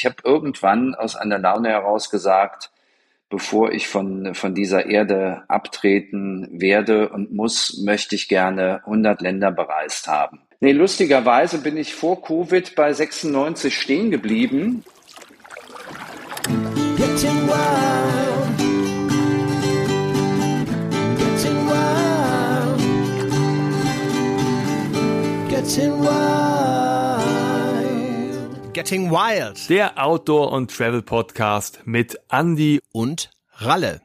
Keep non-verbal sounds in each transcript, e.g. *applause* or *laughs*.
ich habe irgendwann aus einer Laune heraus gesagt, bevor ich von, von dieser Erde abtreten werde und muss, möchte ich gerne 100 Länder bereist haben. Nee, lustigerweise bin ich vor Covid bei 96 stehen geblieben. Getting wild. Getting wild. Getting wild. Getting Wild. Der Outdoor- und Travel-Podcast mit Andy und Ralle.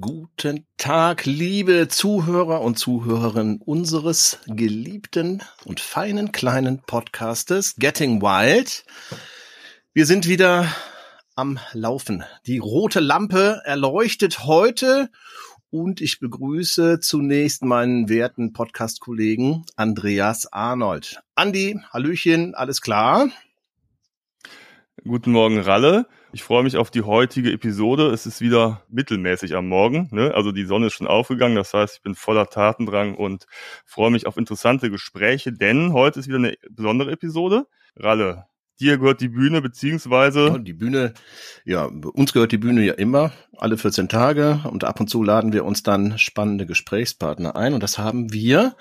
Guten Tag, liebe Zuhörer und Zuhörerinnen unseres geliebten und feinen kleinen Podcastes Getting Wild. Wir sind wieder am Laufen. Die rote Lampe erleuchtet heute und ich begrüße zunächst meinen werten Podcast-Kollegen Andreas Arnold. Andi, Hallöchen, alles klar? Guten Morgen, Ralle. Ich freue mich auf die heutige Episode. Es ist wieder mittelmäßig am Morgen. Ne? Also die Sonne ist schon aufgegangen. Das heißt, ich bin voller Tatendrang und freue mich auf interessante Gespräche, denn heute ist wieder eine besondere Episode. Ralle, dir gehört die Bühne, beziehungsweise. Die Bühne, ja, uns gehört die Bühne ja immer, alle 14 Tage und ab und zu laden wir uns dann spannende Gesprächspartner ein und das haben wir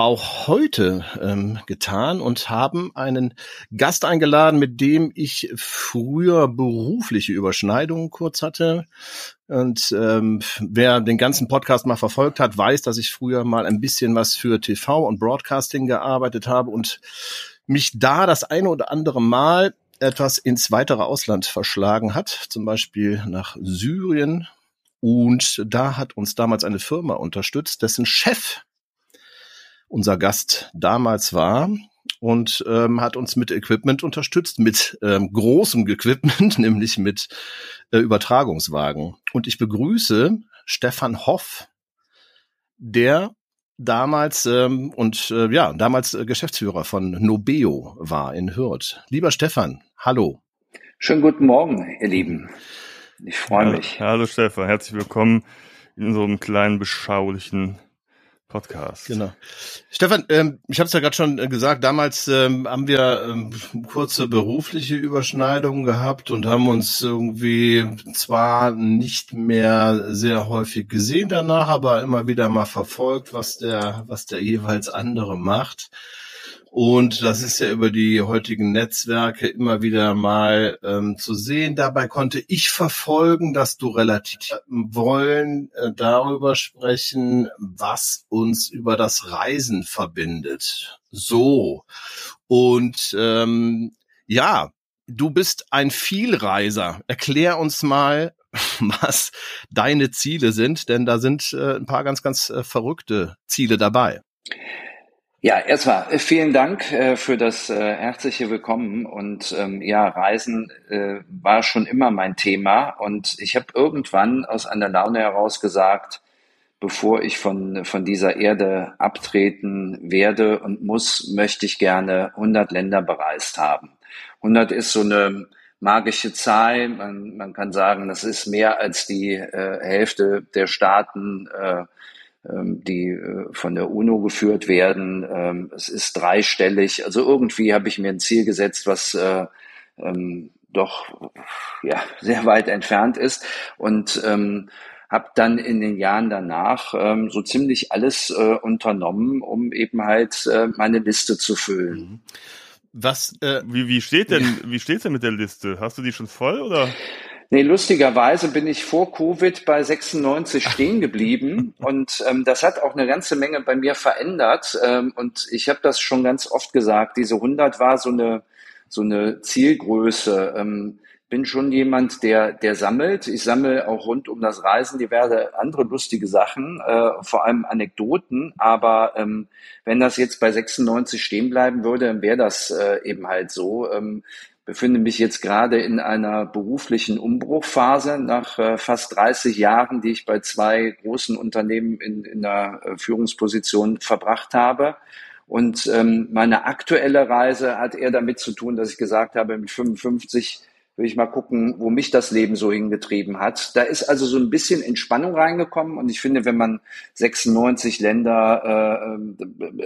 auch heute ähm, getan und haben einen Gast eingeladen, mit dem ich früher berufliche Überschneidungen kurz hatte. Und ähm, wer den ganzen Podcast mal verfolgt hat, weiß, dass ich früher mal ein bisschen was für TV und Broadcasting gearbeitet habe und mich da das eine oder andere Mal etwas ins weitere Ausland verschlagen hat, zum Beispiel nach Syrien. Und da hat uns damals eine Firma unterstützt, dessen Chef unser Gast damals war und ähm, hat uns mit Equipment unterstützt, mit ähm, großem Equipment, *laughs* nämlich mit äh, Übertragungswagen. Und ich begrüße Stefan Hoff, der damals ähm, und äh, ja damals äh, Geschäftsführer von Nobeo war in Hürth. Lieber Stefan, hallo. Schönen guten Morgen, ihr Lieben. Ich freue mich. Hallo Stefan, herzlich willkommen in unserem kleinen beschaulichen Podcast. Genau. Stefan, ähm, ich habe es ja gerade schon äh, gesagt, damals ähm, haben wir ähm, kurze berufliche Überschneidungen gehabt und haben uns irgendwie zwar nicht mehr sehr häufig gesehen danach, aber immer wieder mal verfolgt, was der, was der jeweils andere macht. Und das ist ja über die heutigen Netzwerke immer wieder mal ähm, zu sehen. Dabei konnte ich verfolgen, dass du relativ wollen äh, darüber sprechen, was uns über das Reisen verbindet. So. Und ähm, ja, du bist ein Vielreiser. Erklär uns mal, *laughs* was deine Ziele sind, denn da sind äh, ein paar ganz, ganz äh, verrückte Ziele dabei. Ja, erstmal äh, vielen Dank äh, für das äh, herzliche Willkommen und ähm, ja, Reisen äh, war schon immer mein Thema und ich habe irgendwann aus einer Laune heraus gesagt, bevor ich von von dieser Erde abtreten werde und muss, möchte ich gerne 100 Länder bereist haben. 100 ist so eine magische Zahl. Man, man kann sagen, das ist mehr als die äh, Hälfte der Staaten äh, die äh, von der UNO geführt werden. Ähm, es ist dreistellig. Also irgendwie habe ich mir ein Ziel gesetzt, was äh, ähm, doch ja *laughs* sehr weit entfernt ist und ähm, habe dann in den Jahren danach ähm, so ziemlich alles äh, unternommen, um eben halt äh, meine Liste zu füllen. Mhm. Was? Äh, wie, wie steht denn wie steht's denn mit der Liste? Hast du die schon voll oder? Nee, lustigerweise bin ich vor Covid bei 96 stehen geblieben *laughs* und ähm, das hat auch eine ganze Menge bei mir verändert ähm, und ich habe das schon ganz oft gesagt, diese 100 war so eine so eine Zielgröße. Ähm, bin schon jemand, der der sammelt. Ich sammle auch rund um das Reisen diverse andere lustige Sachen, äh, vor allem Anekdoten. Aber ähm, wenn das jetzt bei 96 stehen bleiben würde, dann wäre das äh, eben halt so. Ähm, befinde mich jetzt gerade in einer beruflichen Umbruchphase nach äh, fast 30 Jahren, die ich bei zwei großen Unternehmen in, in der äh, Führungsposition verbracht habe. Und ähm, meine aktuelle Reise hat eher damit zu tun, dass ich gesagt habe, mit 55 will ich mal gucken, wo mich das Leben so hingetrieben hat. Da ist also so ein bisschen Entspannung reingekommen und ich finde, wenn man 96 Länder äh,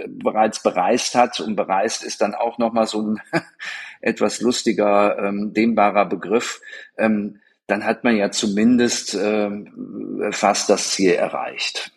bereits bereist hat und bereist ist dann auch nochmal so ein *laughs* etwas lustiger, ähm, dehnbarer Begriff, ähm, dann hat man ja zumindest äh, fast das Ziel erreicht.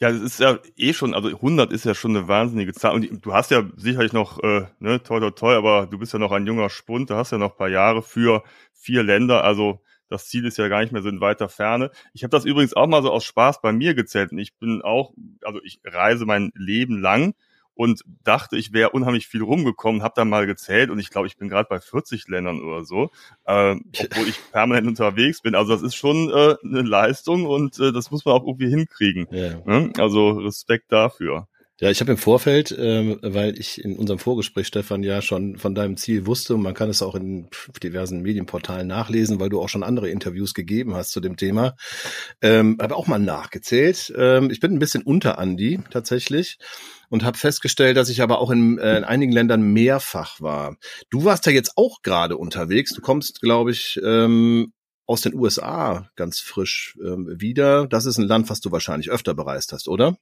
Ja, das ist ja eh schon, also 100 ist ja schon eine wahnsinnige Zahl. Und du hast ja sicherlich noch, äh, ne, toll, toll, toll, aber du bist ja noch ein junger Spund, du hast ja noch ein paar Jahre für vier Länder. Also das Ziel ist ja gar nicht mehr so in weiter Ferne. Ich habe das übrigens auch mal so aus Spaß bei mir gezählt. Und ich bin auch, also ich reise mein Leben lang und dachte, ich wäre unheimlich viel rumgekommen, habe da mal gezählt und ich glaube, ich bin gerade bei 40 Ländern oder so, äh, obwohl ich permanent unterwegs bin. Also das ist schon äh, eine Leistung und äh, das muss man auch irgendwie hinkriegen. Ja. Ne? Also Respekt dafür. Ja, ich habe im Vorfeld, ähm, weil ich in unserem Vorgespräch, Stefan, ja schon von deinem Ziel wusste und man kann es auch in diversen Medienportalen nachlesen, weil du auch schon andere Interviews gegeben hast zu dem Thema, ähm, habe auch mal nachgezählt. Ähm, ich bin ein bisschen unter Andi tatsächlich und habe festgestellt, dass ich aber auch in, äh, in einigen Ländern mehrfach war. Du warst ja jetzt auch gerade unterwegs. Du kommst, glaube ich, ähm, aus den USA ganz frisch ähm, wieder. Das ist ein Land, was du wahrscheinlich öfter bereist hast, oder?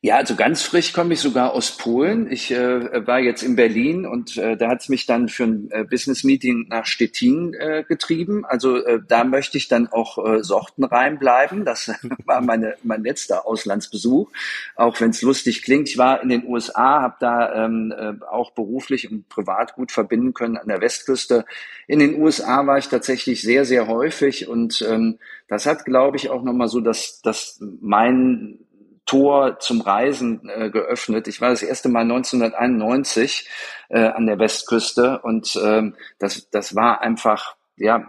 Ja, also ganz frisch komme ich sogar aus Polen. Ich äh, war jetzt in Berlin und äh, da hat es mich dann für ein äh, Business-Meeting nach Stettin äh, getrieben. Also äh, da möchte ich dann auch äh, sortenrein bleiben. Das *laughs* war meine, mein letzter Auslandsbesuch, auch wenn es lustig klingt. Ich war in den USA, habe da ähm, äh, auch beruflich und privat gut verbinden können an der Westküste. In den USA war ich tatsächlich sehr, sehr häufig und ähm, das hat, glaube ich, auch nochmal so, dass, dass mein Tor zum Reisen äh, geöffnet. Ich war das erste Mal 1991 äh, an der Westküste und ähm, das, das war einfach, ja,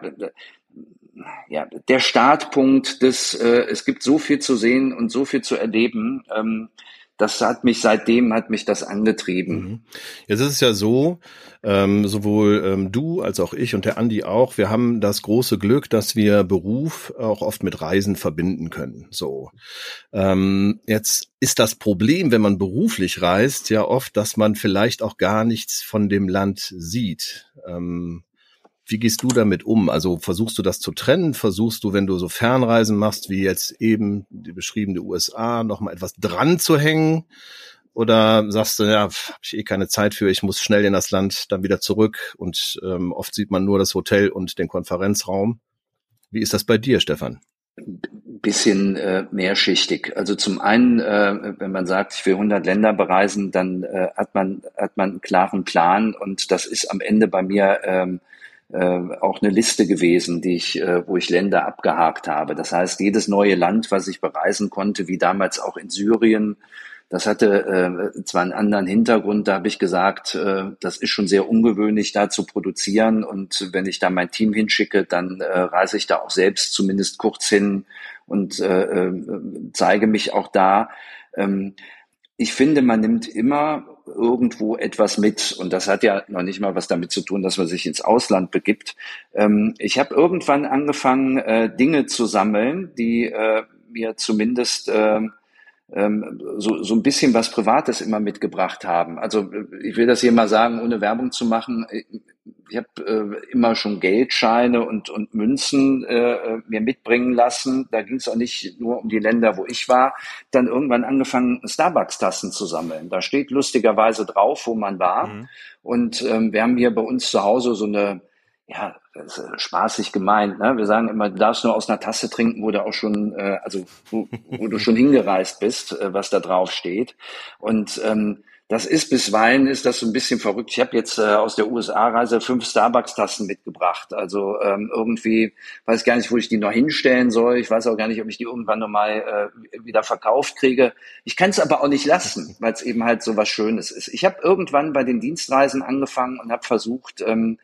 ja, der Startpunkt des, äh, es gibt so viel zu sehen und so viel zu erleben. Ähm, das hat mich seitdem hat mich das angetrieben. Mhm. Jetzt ist es ja so, ähm, sowohl ähm, du als auch ich und der Andi auch, wir haben das große Glück, dass wir Beruf auch oft mit Reisen verbinden können. So, ähm, jetzt ist das Problem, wenn man beruflich reist, ja oft, dass man vielleicht auch gar nichts von dem Land sieht. Ähm, wie gehst du damit um? Also versuchst du das zu trennen? Versuchst du, wenn du so Fernreisen machst, wie jetzt eben die beschriebene USA, noch mal etwas dran zu hängen? Oder sagst du, ja, habe ich eh keine Zeit für, ich muss schnell in das Land, dann wieder zurück und ähm, oft sieht man nur das Hotel und den Konferenzraum. Wie ist das bei dir, Stefan? bisschen äh, mehrschichtig. Also zum einen, äh, wenn man sagt, ich will 100 Länder bereisen, dann äh, hat man hat man einen klaren Plan und das ist am Ende bei mir ähm, äh, auch eine Liste gewesen, die ich, äh, wo ich Länder abgehakt habe. Das heißt, jedes neue Land, was ich bereisen konnte, wie damals auch in Syrien, das hatte äh, zwar einen anderen Hintergrund, da habe ich gesagt, äh, das ist schon sehr ungewöhnlich, da zu produzieren. Und wenn ich da mein Team hinschicke, dann äh, reise ich da auch selbst zumindest kurz hin und äh, äh, zeige mich auch da. Ähm, ich finde, man nimmt immer irgendwo etwas mit. Und das hat ja noch nicht mal was damit zu tun, dass man sich ins Ausland begibt. Ähm, ich habe irgendwann angefangen, äh, Dinge zu sammeln, die äh, mir zumindest äh, so, so ein bisschen was Privates immer mitgebracht haben. Also ich will das hier mal sagen, ohne Werbung zu machen. Ich habe äh, immer schon Geldscheine und, und Münzen äh, mir mitbringen lassen. Da ging es auch nicht nur um die Länder, wo ich war. Dann irgendwann angefangen, Starbucks-Tassen zu sammeln. Da steht lustigerweise drauf, wo man war. Mhm. Und ähm, wir haben hier bei uns zu Hause so eine ja, das ist spaßig gemeint. Ne? Wir sagen immer, du darfst nur aus einer Tasse trinken, wo du auch schon, äh, also wo, wo du schon *laughs* hingereist bist, äh, was da drauf steht. Und ähm, das ist bisweilen ist das so ein bisschen verrückt. Ich habe jetzt äh, aus der USA-Reise fünf Starbucks-Tassen mitgebracht. Also ähm, irgendwie weiß gar nicht, wo ich die noch hinstellen soll. Ich weiß auch gar nicht, ob ich die irgendwann nochmal äh, wieder verkauft kriege. Ich kann es aber auch nicht lassen, weil es eben halt so was Schönes ist. Ich habe irgendwann bei den Dienstreisen angefangen und habe versucht, ähm,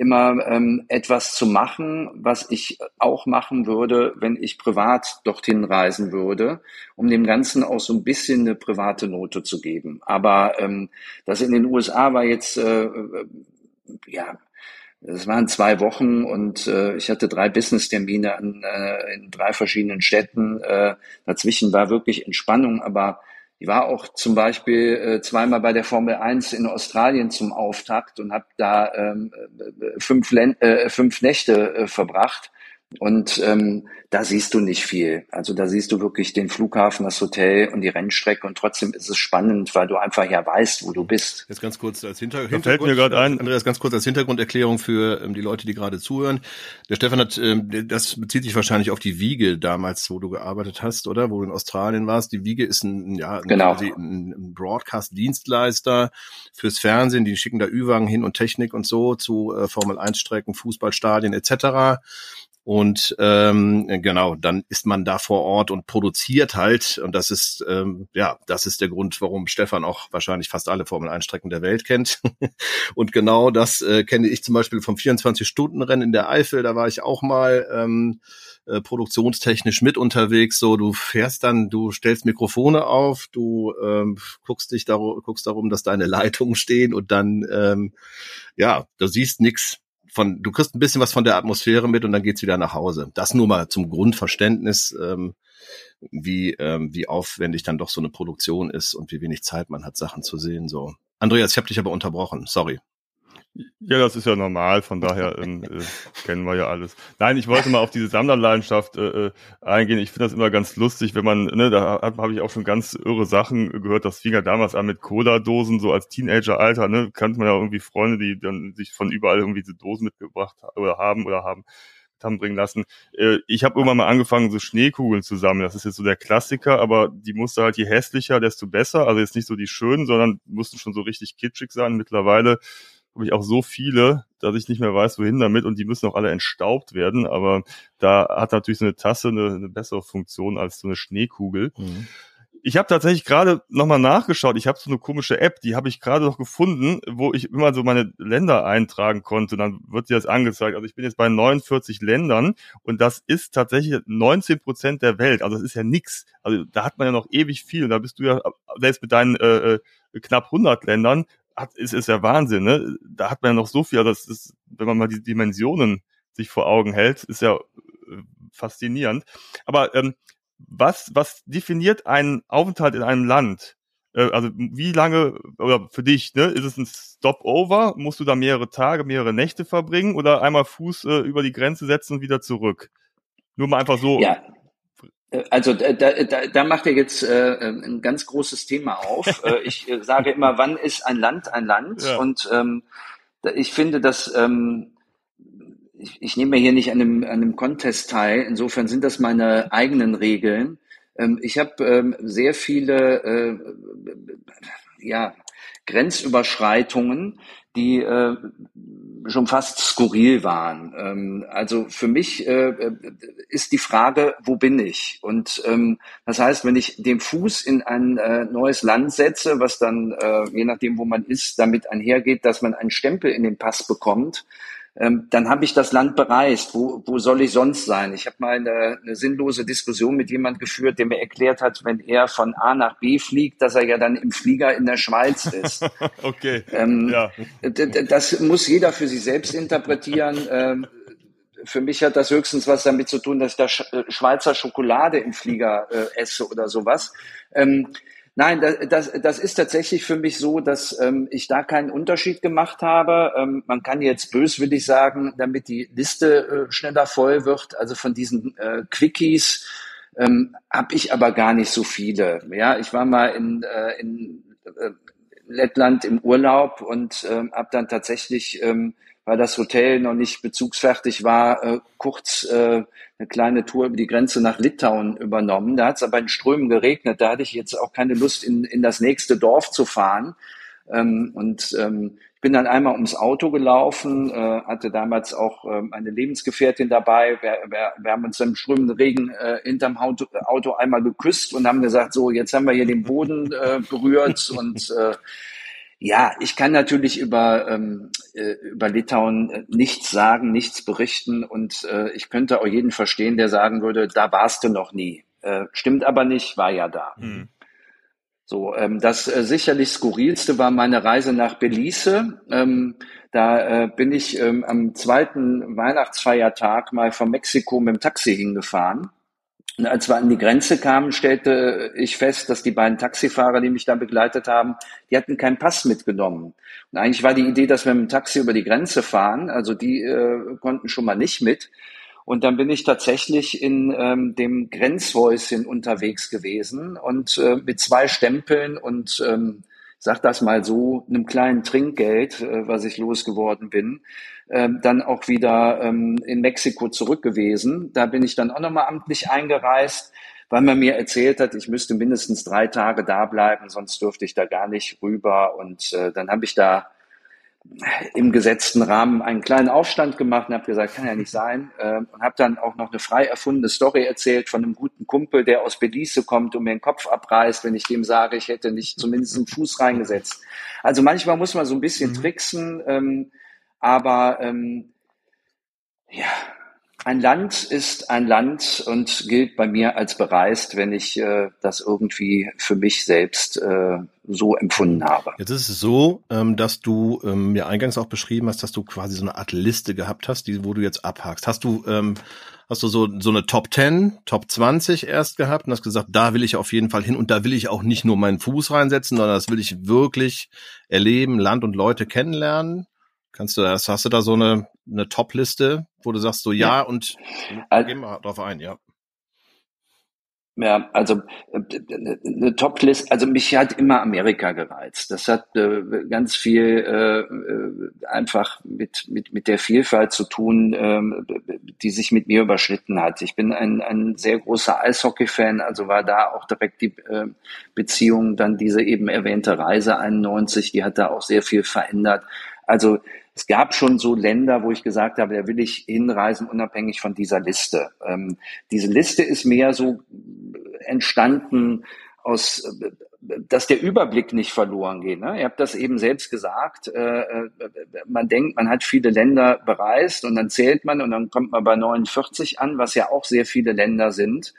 immer ähm, etwas zu machen, was ich auch machen würde, wenn ich privat dorthin reisen würde, um dem Ganzen auch so ein bisschen eine private Note zu geben. Aber ähm, das in den USA war jetzt, äh, äh, ja, es waren zwei Wochen und äh, ich hatte drei Business-Termine an, äh, in drei verschiedenen Städten. Äh, dazwischen war wirklich Entspannung, aber ich war auch zum Beispiel äh, zweimal bei der Formel 1 in Australien zum Auftakt und habe da ähm, äh, fünf, äh, fünf Nächte äh, verbracht. Und ähm, da siehst du nicht viel. Also da siehst du wirklich den Flughafen, das Hotel und die Rennstrecke und trotzdem ist es spannend, weil du einfach ja weißt, wo du bist. Jetzt ganz kurz als Hinter Hintergrund. Fällt mir gerade ein. Andreas, ganz kurz als Hintergrunderklärung für ähm, die Leute, die gerade zuhören. Der Stefan hat, ähm, das bezieht sich wahrscheinlich auf die Wiege damals, wo du gearbeitet hast, oder? Wo du in Australien warst. Die Wiege ist ein, ja, genau. ein, ein Broadcast-Dienstleister fürs Fernsehen. Die schicken da Ü-Wagen hin und Technik und so zu äh, Formel-1-Strecken, Fußballstadien etc. Und ähm, genau, dann ist man da vor Ort und produziert halt. Und das ist, ähm, ja, das ist der Grund, warum Stefan auch wahrscheinlich fast alle Formel-1-Strecken der Welt kennt. *laughs* und genau das äh, kenne ich zum Beispiel vom 24-Stunden-Rennen in der Eifel. Da war ich auch mal ähm, äh, produktionstechnisch mit unterwegs. So, du fährst dann, du stellst Mikrofone auf, du ähm, guckst dich darum, guckst darum, dass deine *laughs* Leitungen stehen und dann, ähm, ja, du siehst nix von, du kriegst ein bisschen was von der Atmosphäre mit und dann geht's wieder nach Hause. Das nur mal zum Grundverständnis, ähm, wie, ähm, wie aufwendig dann doch so eine Produktion ist und wie wenig Zeit man hat, Sachen zu sehen. So. Andreas, ich habe dich aber unterbrochen. Sorry. Ja, das ist ja normal, von daher ähm, äh, kennen wir ja alles. Nein, ich wollte mal auf diese Sammlerleidenschaft äh, äh eingehen. Ich finde das immer ganz lustig, wenn man, ne, da habe hab ich auch schon ganz irre Sachen gehört. Das fing ja damals an mit Cola-Dosen, so als Teenager-Alter, ne, kannte man ja irgendwie Freunde, die dann sich von überall irgendwie diese Dosen mitgebracht oder haben oder haben haben bringen lassen. Äh, ich habe irgendwann mal angefangen, so Schneekugeln zu sammeln. Das ist jetzt so der Klassiker, aber die musste halt je hässlicher, desto besser. Also jetzt nicht so die schönen, sondern mussten schon so richtig kitschig sein. Mittlerweile habe ich auch so viele, dass ich nicht mehr weiß, wohin damit und die müssen auch alle entstaubt werden. Aber da hat natürlich so eine Tasse eine, eine bessere Funktion als so eine Schneekugel. Mhm. Ich habe tatsächlich gerade nochmal nachgeschaut. Ich habe so eine komische App, die habe ich gerade noch gefunden, wo ich immer so meine Länder eintragen konnte. Dann wird dir das angezeigt. Also ich bin jetzt bei 49 Ländern und das ist tatsächlich 19 Prozent der Welt. Also das ist ja nix. Also da hat man ja noch ewig viel. Und da bist du ja selbst mit deinen äh, äh knapp 100 Ländern hat, ist, ist ja Wahnsinn, ne? Da hat man ja noch so viel, also das ist, wenn man mal die Dimensionen sich vor Augen hält, ist ja äh, faszinierend. Aber ähm, was, was definiert einen Aufenthalt in einem Land? Äh, also wie lange, oder für dich, ne, ist es ein Stopover? Musst du da mehrere Tage, mehrere Nächte verbringen oder einmal Fuß äh, über die Grenze setzen und wieder zurück? Nur mal einfach so. Ja, also da, da, da macht er jetzt äh, ein ganz großes Thema auf. *laughs* äh, ich äh, sage immer, wann ist ein Land ein Land? Ja. Und ähm, ich finde, dass ähm, ich, ich nehme hier nicht an einem, an einem Contest teil. Insofern sind das meine eigenen Regeln. Ähm, ich habe ähm, sehr viele äh, ja, Grenzüberschreitungen, die äh, schon fast skurril waren. Ähm, also für mich äh, ist die Frage, wo bin ich? Und ähm, das heißt, wenn ich den Fuß in ein äh, neues Land setze, was dann, äh, je nachdem, wo man ist, damit einhergeht, dass man einen Stempel in den Pass bekommt, ähm, dann habe ich das Land bereist. Wo, wo soll ich sonst sein? Ich habe mal eine, eine sinnlose Diskussion mit jemand geführt, der mir erklärt hat, wenn er von A nach B fliegt, dass er ja dann im Flieger in der Schweiz ist. *laughs* okay. Ähm, ja. Das muss jeder für sich selbst interpretieren. Ähm, für mich hat das höchstens was damit zu tun, dass ich da äh, Schweizer Schokolade im Flieger äh, esse oder sowas. Ähm, Nein, das, das, das ist tatsächlich für mich so, dass ähm, ich da keinen Unterschied gemacht habe. Ähm, man kann jetzt böswillig sagen, damit die Liste äh, schneller voll wird, also von diesen äh, Quickies ähm, habe ich aber gar nicht so viele. Ja, ich war mal in, äh, in äh, Lettland im Urlaub und äh, habe dann tatsächlich ähm, weil das Hotel noch nicht bezugsfertig war, äh, kurz äh, eine kleine Tour über die Grenze nach Litauen übernommen. Da hat es aber in Strömen geregnet. Da hatte ich jetzt auch keine Lust, in, in das nächste Dorf zu fahren. Ähm, und ähm, ich bin dann einmal ums Auto gelaufen, äh, hatte damals auch ähm, eine Lebensgefährtin dabei. Wir, wir, wir haben uns im strömenden Regen äh, hinterm Auto, Auto einmal geküsst und haben gesagt, so, jetzt haben wir hier den Boden äh, berührt und äh, ja, ich kann natürlich über, ähm, äh, über Litauen äh, nichts sagen, nichts berichten und äh, ich könnte auch jeden verstehen, der sagen würde, da warst du noch nie. Äh, stimmt aber nicht, war ja da. Mhm. So, ähm, das äh, sicherlich skurrilste war meine Reise nach Belize. Ähm, da äh, bin ich ähm, am zweiten Weihnachtsfeiertag mal von Mexiko mit dem Taxi hingefahren Und als wir an die Grenze kamen, stellte ich fest, dass die beiden Taxifahrer, die mich da begleitet haben, die hatten keinen Pass mitgenommen. Und eigentlich war die Idee, dass wir mit dem Taxi über die Grenze fahren. Also die äh, konnten schon mal nicht mit. Und dann bin ich tatsächlich in ähm, dem Grenzhäuschen unterwegs gewesen und äh, mit zwei Stempeln und ähm, sag das mal so, einem kleinen Trinkgeld, äh, was ich losgeworden bin, ähm, dann auch wieder ähm, in Mexiko zurück gewesen. Da bin ich dann auch nochmal amtlich eingereist, weil man mir erzählt hat, ich müsste mindestens drei Tage da bleiben, sonst dürfte ich da gar nicht rüber. Und äh, dann habe ich da im gesetzten Rahmen einen kleinen Aufstand gemacht und habe gesagt, kann ja nicht sein. Äh, und habe dann auch noch eine frei erfundene Story erzählt von einem guten Kumpel, der aus Belize kommt und mir den Kopf abreißt, wenn ich dem sage, ich hätte nicht zumindest einen Fuß reingesetzt. Also manchmal muss man so ein bisschen mhm. tricksen. Ähm, aber ähm, ja, ein Land ist ein Land und gilt bei mir als bereist, wenn ich äh, das irgendwie für mich selbst äh, so empfunden habe. Jetzt ist es so, ähm, dass du ähm, mir eingangs auch beschrieben hast, dass du quasi so eine Art Liste gehabt hast, die, wo du jetzt abhakst. Hast du, ähm, hast du so, so eine Top 10, Top 20 erst gehabt und hast gesagt, da will ich auf jeden Fall hin und da will ich auch nicht nur meinen Fuß reinsetzen, sondern das will ich wirklich erleben, Land und Leute kennenlernen? Kannst du das, hast du da so eine, eine Top-Liste, wo du sagst so ja, ja. und also, gehen wir drauf ein, ja. Ja, also eine Top-List, also mich hat immer Amerika gereizt. Das hat äh, ganz viel äh, äh einfach mit, mit, mit der Vielfalt zu tun, äh, die sich mit mir überschnitten hat. Ich bin ein, ein sehr großer Eishockey-Fan, also war da auch direkt die äh, Beziehung, dann diese eben erwähnte Reise 91, die hat da auch sehr viel verändert. Also es gab schon so Länder, wo ich gesagt habe, da will ich hinreisen, unabhängig von dieser Liste. Ähm, diese Liste ist mehr so entstanden aus, dass der Überblick nicht verloren geht. Ne? Ihr habt das eben selbst gesagt. Äh, äh, man denkt, man hat viele Länder bereist und dann zählt man und dann kommt man bei 49 an, was ja auch sehr viele Länder sind.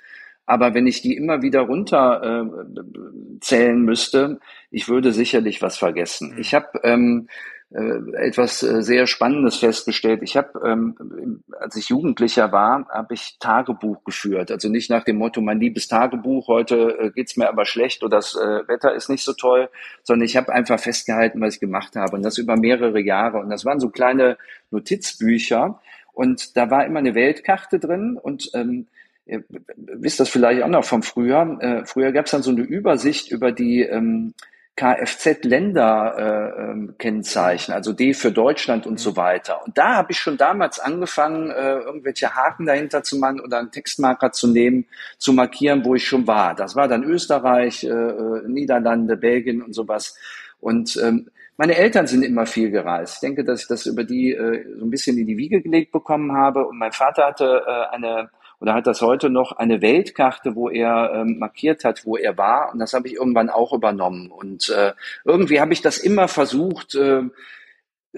Aber wenn ich die immer wieder runter äh, zählen müsste, ich würde sicherlich was vergessen. Ich habe ähm, äh, etwas äh, sehr Spannendes festgestellt. Ich habe, ähm, als ich Jugendlicher war, habe ich Tagebuch geführt. Also nicht nach dem Motto, mein liebes Tagebuch, heute äh, geht's mir aber schlecht oder das äh, Wetter ist nicht so toll, sondern ich habe einfach festgehalten, was ich gemacht habe. Und das über mehrere Jahre. Und das waren so kleine Notizbücher. Und da war immer eine Weltkarte drin und ähm, ihr wisst das vielleicht auch noch vom früher. Äh, früher gab es dann so eine Übersicht über die ähm, Kfz-Länder-Kennzeichen, äh, also D für Deutschland und so weiter. Und da habe ich schon damals angefangen, äh, irgendwelche Haken dahinter zu machen oder einen Textmarker zu nehmen, zu markieren, wo ich schon war. Das war dann Österreich, äh, äh Niederlande, Belgien und sowas. Und ähm, meine Eltern sind immer viel gereist. Ich denke, dass ich das über die äh, so ein bisschen in die Wiege gelegt bekommen habe. Und mein Vater hatte äh, eine oder hat das heute noch eine Weltkarte, wo er ähm, markiert hat, wo er war. Und das habe ich irgendwann auch übernommen. Und äh, irgendwie habe ich das immer versucht äh,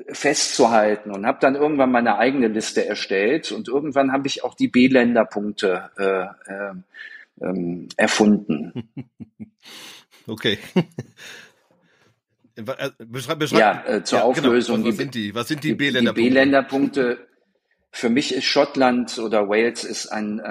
festzuhalten und habe dann irgendwann meine eigene Liste erstellt. Und irgendwann habe ich auch die B-Länder-Punkte äh, äh, ähm, erfunden. *laughs* Okay. *laughs* Beschreib, beschreib, ja, äh, zur ja, genau. Auflösung. Genau. Was, sind die? Was sind die B-Länder-Punkte? Die B-Länder-Punkte für mich ist Schottland oder Wales ist ein, äh,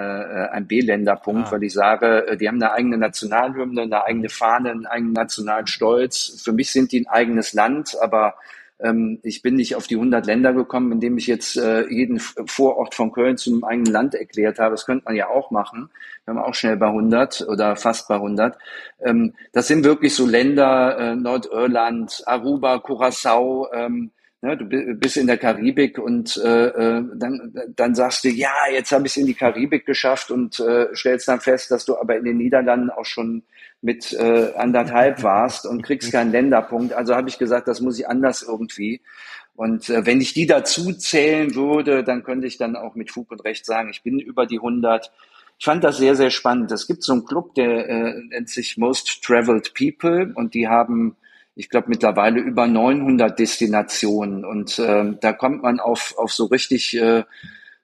ein B-Länderpunkt, ah. weil ich sage, äh, die haben eine eigene Nationalhymne, eine eigene Fahne, einen eigenen nationalen Stolz. Für mich sind die ein eigenes Land, aber ähm, ich bin nicht auf die 100 Länder gekommen, indem ich jetzt äh, jeden Vorort von Köln zu einem eigenen Land erklärt habe. Das könnte man ja auch machen. Wir haben auch schnell bei 100 oder fast bei 100. Ähm, das sind wirklich so Länder, äh, Nordirland, Aruba, Curacao, ähm, Ne, du bist in der Karibik und äh, äh, dann, dann sagst du, ja, jetzt habe ich es in die Karibik geschafft und äh, stellst dann fest, dass du aber in den Niederlanden auch schon mit äh, anderthalb *laughs* warst und kriegst keinen Länderpunkt. Also habe ich gesagt, das muss ich anders irgendwie. Und äh, wenn ich die dazu zählen würde, dann könnte ich dann auch mit Fug und Recht sagen, ich bin über die 100. Ich fand das sehr, sehr spannend. Es gibt so einen Club, der äh, nennt sich Most Traveled People und die haben ich glaube, mittlerweile über 900 Destinationen. Und äh, da kommt man auf, auf so richtig äh,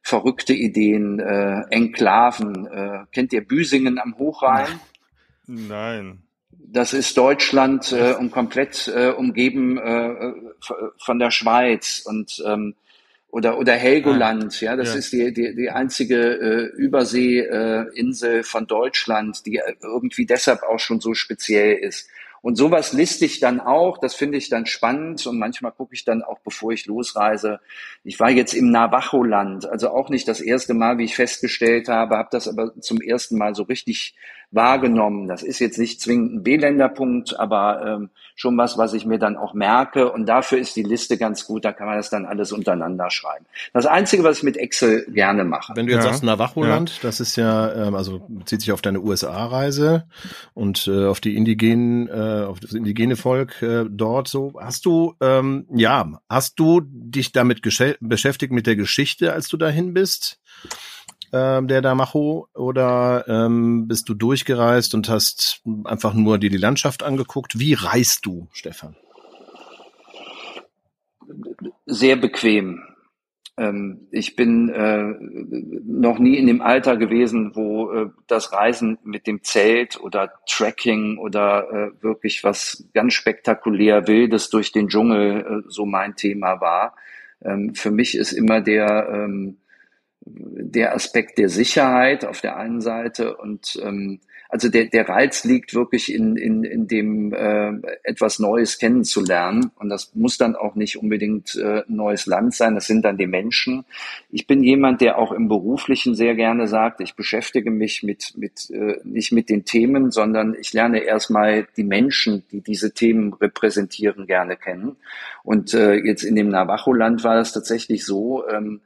verrückte Ideen, äh, Enklaven. Äh, kennt ihr Büsingen am Hochrhein? Nein. Das ist Deutschland äh, und komplett äh, umgeben äh, von der Schweiz. Und ähm, oder oder Helgoland, ja, das ja. ist die die, die einzige äh, Überseeinsel äh, von Deutschland, die irgendwie deshalb auch schon so speziell ist. Und sowas liste ich dann auch, das finde ich dann spannend und manchmal gucke ich dann auch, bevor ich losreise. Ich war jetzt im Navajo-Land, also auch nicht das erste Mal, wie ich festgestellt habe, habe das aber zum ersten Mal so richtig wahrgenommen. Das ist jetzt nicht zwingend ein B-Länderpunkt, aber ähm, schon was, was ich mir dann auch merke. Und dafür ist die Liste ganz gut. Da kann man das dann alles untereinander schreiben. Das Einzige, was ich mit Excel gerne mache. Wenn du jetzt ja. sagst Navajo-Land, ja. das ist ja, ähm, also bezieht sich auf deine USA-Reise und äh, auf die indigenen, äh, auf das indigene Volk äh, dort so. Hast du, ähm, ja, hast du dich damit beschäftigt mit der Geschichte, als du dahin bist? Ähm, der Damacho oder ähm, bist du durchgereist und hast einfach nur dir die Landschaft angeguckt? Wie reist du, Stefan? Sehr bequem. Ähm, ich bin äh, noch nie in dem Alter gewesen, wo äh, das Reisen mit dem Zelt oder Trekking oder äh, wirklich was ganz spektakulär Wildes durch den Dschungel äh, so mein Thema war. Ähm, für mich ist immer der ähm, der Aspekt der Sicherheit auf der einen Seite und ähm, also der, der Reiz liegt wirklich in, in, in dem äh, etwas Neues kennenzulernen. Und das muss dann auch nicht unbedingt äh, neues Land sein, das sind dann die Menschen. Ich bin jemand, der auch im Beruflichen sehr gerne sagt, ich beschäftige mich mit, mit äh, nicht mit den Themen, sondern ich lerne erstmal die Menschen, die diese Themen repräsentieren, gerne kennen. Und äh, jetzt in dem Navajo-Land war es tatsächlich so, ähm,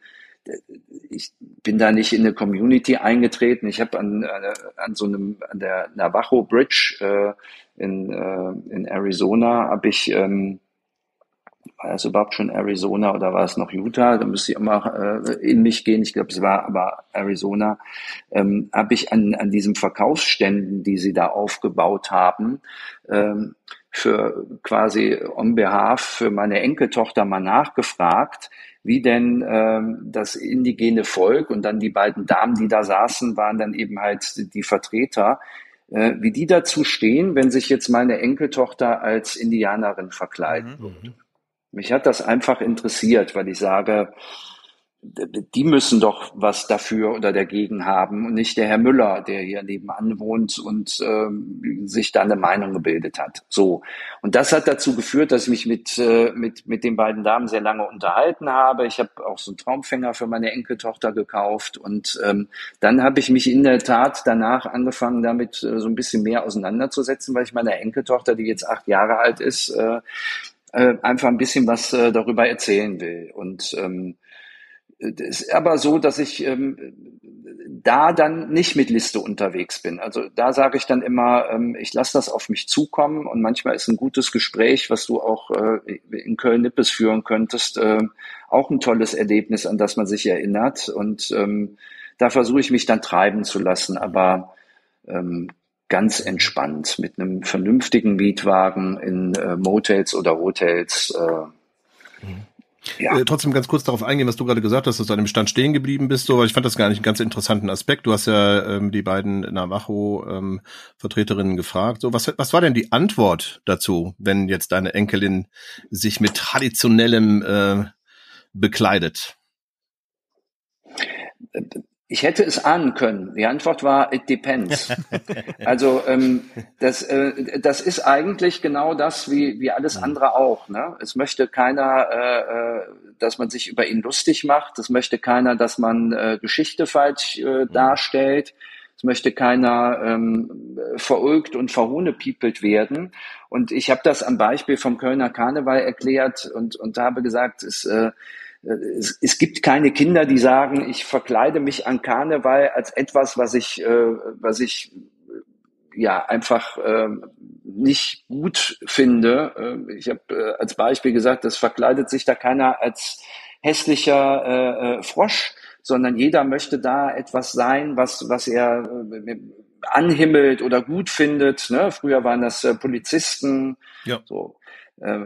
ich bin da nicht in eine Community eingetreten. Ich habe an, an so einem an der Navajo Bridge äh, in, äh, in Arizona habe ich ähm, war es überhaupt schon Arizona oder war es noch Utah? Da müsste ich immer äh, in mich gehen. Ich glaube, es war aber Arizona. Ähm, habe ich an, an diesen Verkaufsständen, die sie da aufgebaut haben, ähm, für quasi on behalf für meine Enkeltochter mal nachgefragt, wie denn ähm, das indigene Volk und dann die beiden Damen, die da saßen, waren dann eben halt die Vertreter, äh, wie die dazu stehen, wenn sich jetzt meine Enkeltochter als Indianerin verkleidet mhm. wird. Mich hat das einfach interessiert, weil ich sage, die müssen doch was dafür oder dagegen haben und nicht der Herr Müller, der hier nebenan wohnt und ähm, sich da eine Meinung gebildet hat. So und das hat dazu geführt, dass ich mich mit äh, mit mit den beiden Damen sehr lange unterhalten habe. Ich habe auch so einen Traumfänger für meine Enkeltochter gekauft und ähm, dann habe ich mich in der Tat danach angefangen, damit äh, so ein bisschen mehr auseinanderzusetzen, weil ich meiner Enkeltochter, die jetzt acht Jahre alt ist, äh, äh, einfach ein bisschen was äh, darüber erzählen will und ähm, es ist aber so, dass ich ähm, da dann nicht mit Liste unterwegs bin. Also da sage ich dann immer, ähm, ich lasse das auf mich zukommen und manchmal ist ein gutes Gespräch, was du auch äh, in Köln-Nippes führen könntest, äh, auch ein tolles Erlebnis, an das man sich erinnert. Und ähm, da versuche ich mich dann treiben zu lassen, aber ähm, ganz entspannt mit einem vernünftigen Mietwagen in äh, Motels oder Hotels. Äh, mhm. Ja. Äh, trotzdem ganz kurz darauf eingehen, was du gerade gesagt hast, dass du an dem Stand stehen geblieben bist, so, weil ich fand das gar nicht einen ganz interessanten Aspekt. Du hast ja ähm, die beiden Navajo-Vertreterinnen ähm, gefragt. So, was, was war denn die Antwort dazu, wenn jetzt deine Enkelin sich mit traditionellem äh, bekleidet? Ich hätte es ahnen können. Die Antwort war, it depends. *laughs* also ähm, das, äh, das ist eigentlich genau das, wie, wie alles andere auch. Ne? Es möchte keiner, äh, äh, dass man sich über ihn lustig macht. Es möchte keiner, dass man äh, Geschichte falsch äh, mhm. darstellt. Es möchte keiner ähm, verulgt und verhohnepiepelt werden. Und ich habe das am Beispiel vom Kölner Karneval erklärt und, und habe gesagt, es äh, es, es gibt keine Kinder, die sagen, ich verkleide mich an Karneval als etwas, was ich, äh, was ich ja einfach äh, nicht gut finde. Äh, ich habe äh, als Beispiel gesagt, es verkleidet sich da keiner als hässlicher äh, äh, Frosch, sondern jeder möchte da etwas sein, was was er äh, anhimmelt oder gut findet. Ne? Früher waren das äh, Polizisten. Ja. So. Äh,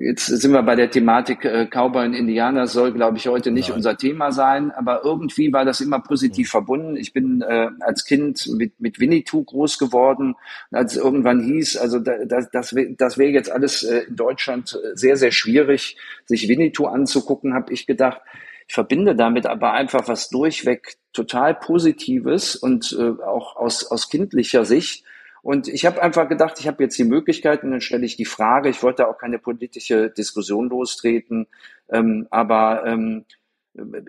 jetzt sind wir bei der Thematik äh, Cowboy und Indianer, soll, glaube ich, heute nicht Nein. unser Thema sein, aber irgendwie war das immer positiv mhm. verbunden. Ich bin äh, als Kind mit, mit Winnetou groß geworden. Als es irgendwann hieß, also das, das, das wäre jetzt alles äh, in Deutschland sehr, sehr schwierig, sich Winnetou anzugucken, habe ich gedacht, Ich verbinde damit aber einfach was durchweg total Positives und äh, auch aus, aus kindlicher Sicht. Und ich habe einfach gedacht, ich habe jetzt die Möglichkeit und dann stelle ich die Frage, ich wollte auch keine politische Diskussion lostreten, ähm, aber ähm,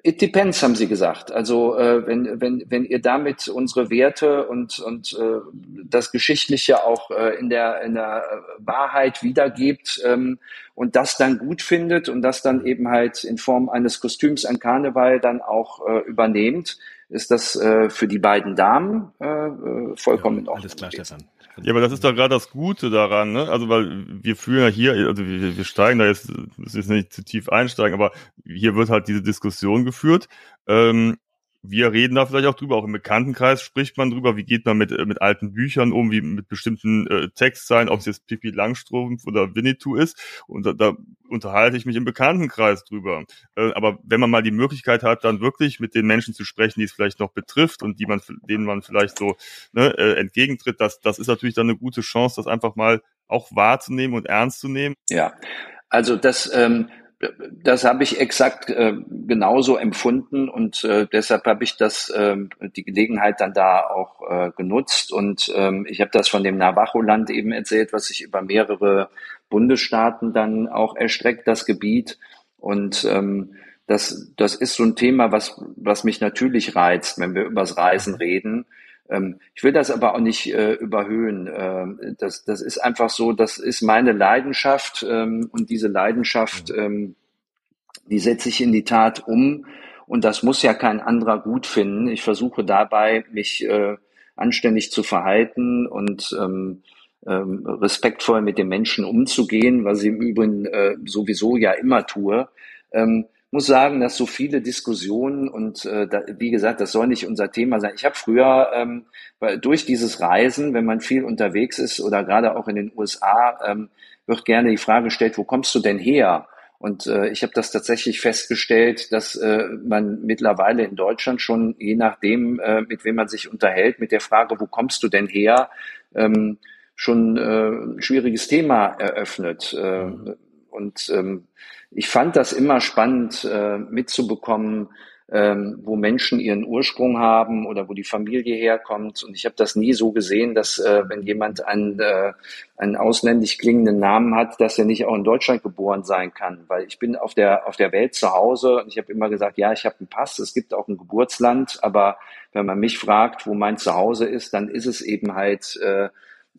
It depends, haben Sie gesagt. Also äh, wenn, wenn, wenn ihr damit unsere Werte und, und äh, das Geschichtliche auch äh, in, der, in der Wahrheit wiedergebt ähm, und das dann gut findet und das dann eben halt in Form eines Kostüms an Karneval dann auch äh, übernehmt, ist das äh, für die beiden Damen äh, äh vollkommen ja, in Ordnung. Alles klar, Stefan. Ja, aber das ist doch gerade das Gute daran, ne? Also weil wir fühlen ja hier, also wir, wir steigen da jetzt, das ist nicht zu tief einsteigen, aber hier wird halt diese Diskussion geführt. Ähm, wir reden da vielleicht auch drüber, auch im Bekanntenkreis spricht man drüber, wie geht man mit, äh, mit alten Büchern um, wie mit bestimmten äh, Textzeilen, ob es jetzt Pippi Langstrumpf oder Winnetou ist. Und da, da unterhalte ich mich im Bekanntenkreis drüber. Äh, aber wenn man mal die Möglichkeit hat, dann wirklich mit den Menschen zu sprechen, die es vielleicht noch betrifft und die man, denen man vielleicht so ne, äh, entgegentritt, das, das ist natürlich dann eine gute Chance, das einfach mal auch wahrzunehmen und ernst zu nehmen. Ja, also das ähm, das habe ich exakt äh, genauso empfunden und äh, deshalb habe ich das äh, die Gelegenheit dann da auch äh, genutzt und ähm, ich habe das von dem Navajo-Land eben erzählt, was sich über mehrere Bundesstaaten dann auch erstreckt, das Gebiet und ähm, das, das ist so ein Thema, was, was mich natürlich reizt, wenn wir übers Reisen reden. Ähm, ich will das aber auch nicht äh, überhöhen. Ähm, das, das ist einfach so, das ist meine Leidenschaft ähm, und diese Leidenschaft, mhm. ähm, die setze ich in die Tat um und das muss ja kein anderer gut finden. Ich versuche dabei, mich äh, anständig zu verhalten und ähm, ähm, respektvoll mit den Menschen umzugehen, was ich im Übrigen äh, sowieso ja immer tue. Ähm, muss sagen, dass so viele Diskussionen und äh, da, wie gesagt, das soll nicht unser Thema sein. Ich habe früher ähm, durch dieses Reisen, wenn man viel unterwegs ist oder gerade auch in den USA, ähm, wird gerne die Frage gestellt, wo kommst du denn her? Und äh, ich habe das tatsächlich festgestellt, dass äh, man mittlerweile in Deutschland schon, je nachdem, äh, mit wem man sich unterhält, mit der Frage, wo kommst du denn her, ähm, schon äh, ein schwieriges Thema eröffnet. Äh, und ähm, ich fand das immer spannend äh, mitzubekommen, ähm, wo Menschen ihren Ursprung haben oder wo die Familie herkommt. Und ich habe das nie so gesehen, dass äh, wenn jemand einen, äh, einen ausländisch klingenden Namen hat, dass er nicht auch in Deutschland geboren sein kann. Weil ich bin auf der, auf der Welt zu Hause und ich habe immer gesagt, ja, ich habe einen Pass, es gibt auch ein Geburtsland, aber wenn man mich fragt, wo mein Zuhause ist, dann ist es eben halt äh,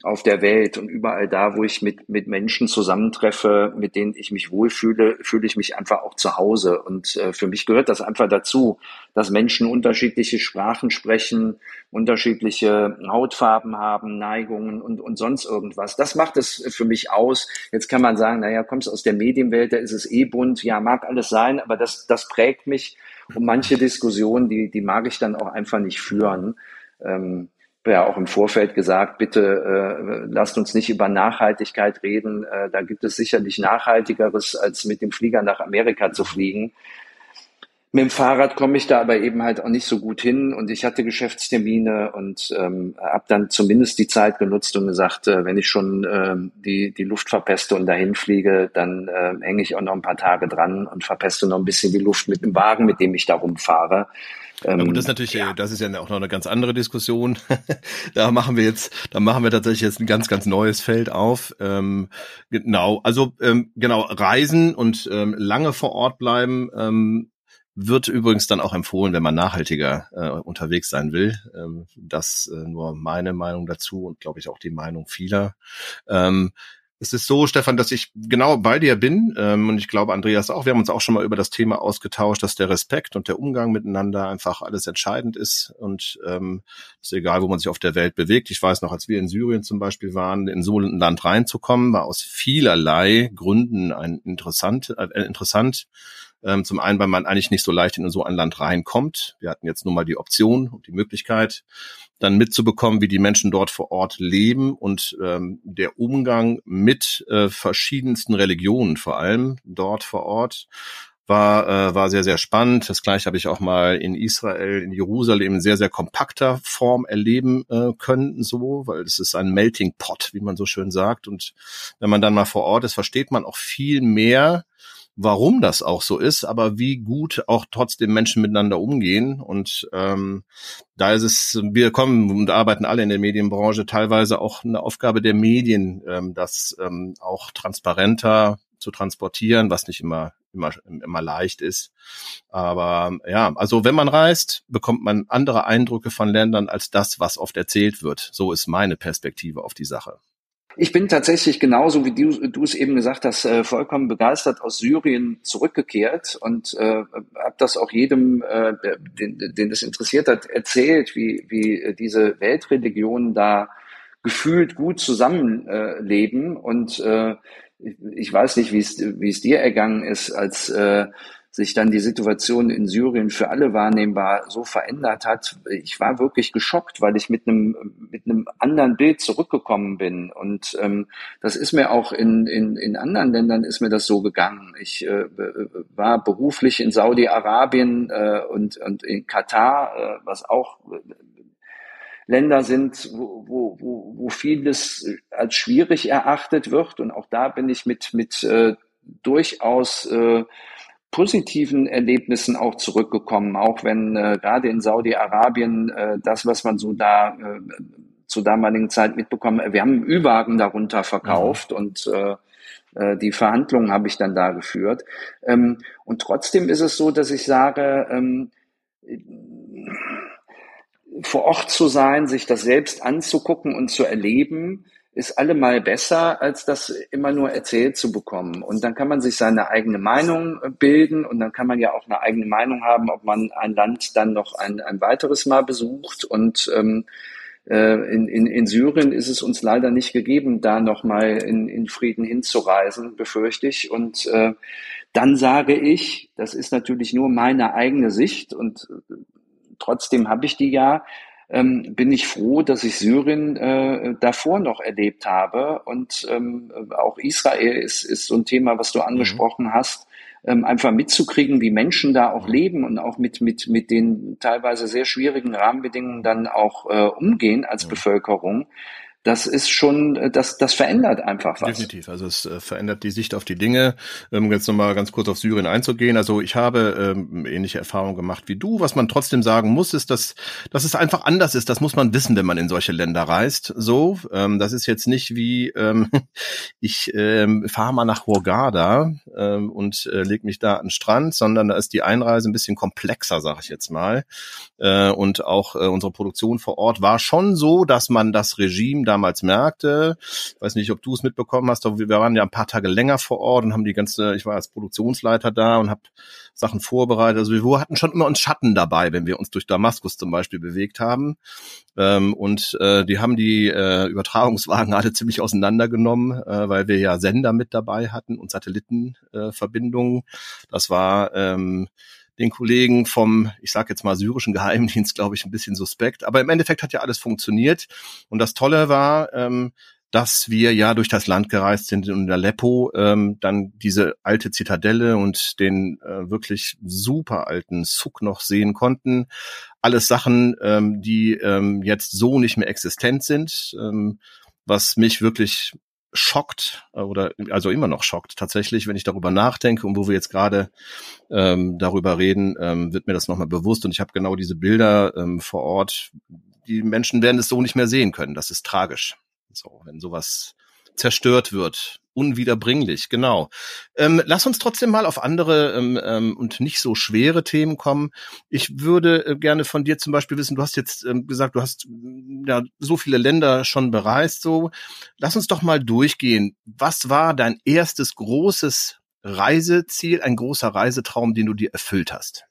auf der Welt und überall da, wo ich mit, mit Menschen zusammentreffe, mit denen ich mich wohlfühle, fühle ich mich einfach auch zu Hause. Und äh, für mich gehört das einfach dazu, dass Menschen unterschiedliche Sprachen sprechen, unterschiedliche Hautfarben haben, Neigungen und, und sonst irgendwas. Das macht es für mich aus. Jetzt kann man sagen, naja, kommst aus der Medienwelt, da ist es eh bunt. Ja, mag alles sein, aber das, das prägt mich. Und manche Diskussionen, die, die mag ich dann auch einfach nicht führen. Ähm, ja auch im Vorfeld gesagt, bitte äh, lasst uns nicht über Nachhaltigkeit reden. Äh, da gibt es sicherlich Nachhaltigeres, als mit dem Flieger nach Amerika zu fliegen. Mit dem Fahrrad komme ich da aber eben halt auch nicht so gut hin und ich hatte Geschäftstermine und ähm, habe dann zumindest die Zeit genutzt und gesagt, äh, wenn ich schon äh, die, die Luft verpeste und dahin fliege, dann äh, hänge ich auch noch ein paar Tage dran und verpeste noch ein bisschen die Luft mit dem Wagen, mit dem ich da rumfahre. Ähm, ja gut, das ist natürlich, ja. das ist ja auch noch eine ganz andere Diskussion. *laughs* da machen wir jetzt, da machen wir tatsächlich jetzt ein ganz, ganz neues Feld auf. Ähm, genau, also ähm, genau, Reisen und ähm, lange vor Ort bleiben ähm, wird übrigens dann auch empfohlen, wenn man nachhaltiger äh, unterwegs sein will. Ähm, das äh, nur meine Meinung dazu und glaube ich auch die Meinung vieler. Ähm, es ist so, Stefan, dass ich genau bei dir bin ähm, und ich glaube, Andreas auch. Wir haben uns auch schon mal über das Thema ausgetauscht, dass der Respekt und der Umgang miteinander einfach alles entscheidend ist und ähm, ist egal, wo man sich auf der Welt bewegt. Ich weiß noch, als wir in Syrien zum Beispiel waren, in so ein Land reinzukommen, war aus vielerlei Gründen ein interessant, äh, interessant. Ähm, zum einen, weil man eigentlich nicht so leicht in so ein Land reinkommt. Wir hatten jetzt nur mal die Option und die Möglichkeit dann mitzubekommen, wie die Menschen dort vor Ort leben und ähm, der Umgang mit äh, verschiedensten Religionen vor allem dort vor Ort war, äh, war sehr, sehr spannend. Das gleiche habe ich auch mal in Israel, in Jerusalem in sehr, sehr kompakter Form erleben äh, können, so, weil es ist ein Melting Pot, wie man so schön sagt. Und wenn man dann mal vor Ort ist, versteht man auch viel mehr, warum das auch so ist, aber wie gut auch trotzdem Menschen miteinander umgehen. Und ähm, da ist es, wir kommen und arbeiten alle in der Medienbranche, teilweise auch eine Aufgabe der Medien, ähm, das ähm, auch transparenter zu transportieren, was nicht immer immer immer leicht ist. Aber ja, also wenn man reist, bekommt man andere Eindrücke von Ländern als das, was oft erzählt wird. So ist meine Perspektive auf die Sache. Ich bin tatsächlich genauso, wie du, du es eben gesagt hast, äh, vollkommen begeistert aus Syrien zurückgekehrt und äh, habe das auch jedem, äh, den, den das interessiert hat, erzählt, wie, wie diese Weltreligionen da gefühlt gut zusammenleben. Äh, und äh, ich weiß nicht, wie es, wie es dir ergangen ist, als äh, sich dann die Situation in Syrien für alle wahrnehmbar so verändert hat. Ich war wirklich geschockt, weil ich mit einem mit einem anderen Bild zurückgekommen bin. Und ähm, das ist mir auch in, in, in anderen Ländern ist mir das so gegangen. Ich äh, war beruflich in Saudi-Arabien äh, und, und in Katar, äh, was auch Länder sind, wo, wo, wo, wo vieles als schwierig erachtet wird. Und auch da bin ich mit, mit äh, durchaus äh, positiven Erlebnissen auch zurückgekommen, auch wenn äh, gerade in Saudi-Arabien äh, das, was man so da äh, zur damaligen Zeit mitbekommen, wir haben Ü-Wagen darunter verkauft mhm. und äh, äh, die Verhandlungen habe ich dann da geführt. Ähm, und trotzdem ist es so, dass ich sage, ähm, vor Ort zu sein, sich das selbst anzugucken und zu erleben, ist allemal besser, als das immer nur erzählt zu bekommen. Und dann kann man sich seine eigene Meinung äh, bilden und dann kann man ja auch eine eigene Meinung haben, ob man ein Land dann noch ein, ein weiteres Mal besucht. Und ähm, äh, in, in, in Syrien ist es uns leider nicht gegeben, da nochmal in, in Frieden hinzureisen, befürchte ich. Und äh, dann sage ich, das ist natürlich nur meine eigene Sicht und äh, trotzdem habe ich die ja, ähm, bin ich froh, dass ich Syrien äh, davor noch erlebt habe. Und ähm, auch Israel ist, ist so ein Thema, was du mhm. angesprochen mhm. hast. Ähm, einfach mitzukriegen, wie Menschen da auch mhm. leben und auch mit, mit, mit den teilweise sehr schwierigen Rahmenbedingungen dann auch äh, umgehen als mhm. Bevölkerung das ist schon, äh, das, das verändert einfach was. Definitiv. Also es äh, verändert die Sicht auf die Dinge. Ähm, jetzt nochmal ganz kurz auf Syrien einzugehen. Also ich habe ähm, ähnliche Erfahrungen gemacht wie du. Was man trotzdem sagen muss, ist, dass, dass es einfach anders ist. Das muss man wissen, wenn man in solche Länder reist. So, ähm, das ist jetzt nicht wie ähm, *laughs* ich ähm, fahre mal nach Hurghada ähm, und äh, leg mich da an den Strand, sondern da ist die Einreise ein bisschen komplexer, sage ich jetzt mal. Äh, und auch äh, unsere Produktion vor Ort war schon so, dass man das Regime damals merkte. Ich weiß nicht, ob du es mitbekommen hast, aber wir waren ja ein paar Tage länger vor Ort und haben die ganze, ich war als Produktionsleiter da und habe Sachen vorbereitet. Also wir hatten schon immer uns Schatten dabei, wenn wir uns durch Damaskus zum Beispiel bewegt haben. Ähm, und äh, die haben die äh, Übertragungswagen alle ziemlich auseinandergenommen, äh, weil wir ja Sender mit dabei hatten und Satellitenverbindungen. Das war ähm, den Kollegen vom, ich sage jetzt mal, syrischen Geheimdienst, glaube ich, ein bisschen suspekt. Aber im Endeffekt hat ja alles funktioniert. Und das Tolle war, ähm, dass wir ja durch das Land gereist sind und in Aleppo ähm, dann diese alte Zitadelle und den äh, wirklich super alten Zug noch sehen konnten. Alles Sachen, ähm, die ähm, jetzt so nicht mehr existent sind, ähm, was mich wirklich schockt äh, oder also immer noch schockt tatsächlich, wenn ich darüber nachdenke und wo wir jetzt gerade ähm, darüber reden, ähm, wird mir das nochmal bewusst und ich habe genau diese Bilder ähm, vor Ort. Die Menschen werden es so nicht mehr sehen können. Das ist tragisch. So, wenn sowas zerstört wird, unwiederbringlich, genau. Ähm, lass uns trotzdem mal auf andere ähm, ähm, und nicht so schwere Themen kommen. Ich würde äh, gerne von dir zum Beispiel wissen, du hast jetzt ähm, gesagt, du hast mm, ja so viele Länder schon bereist. So, lass uns doch mal durchgehen. Was war dein erstes großes Reiseziel, ein großer Reisetraum, den du dir erfüllt hast?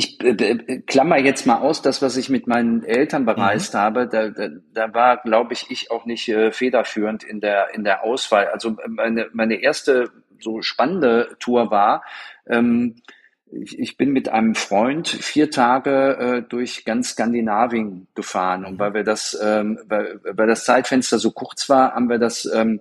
Ich äh, äh, klammer jetzt mal aus, das, was ich mit meinen Eltern bereist mhm. habe, da, da, da war, glaube ich, ich auch nicht äh, federführend in der, in der Auswahl. Also äh, meine, meine erste so spannende Tour war, ähm, ich, ich bin mit einem Freund vier Tage äh, durch ganz Skandinavien gefahren. Und mhm. weil wir das, ähm, weil, weil das Zeitfenster so kurz war, haben wir das ähm,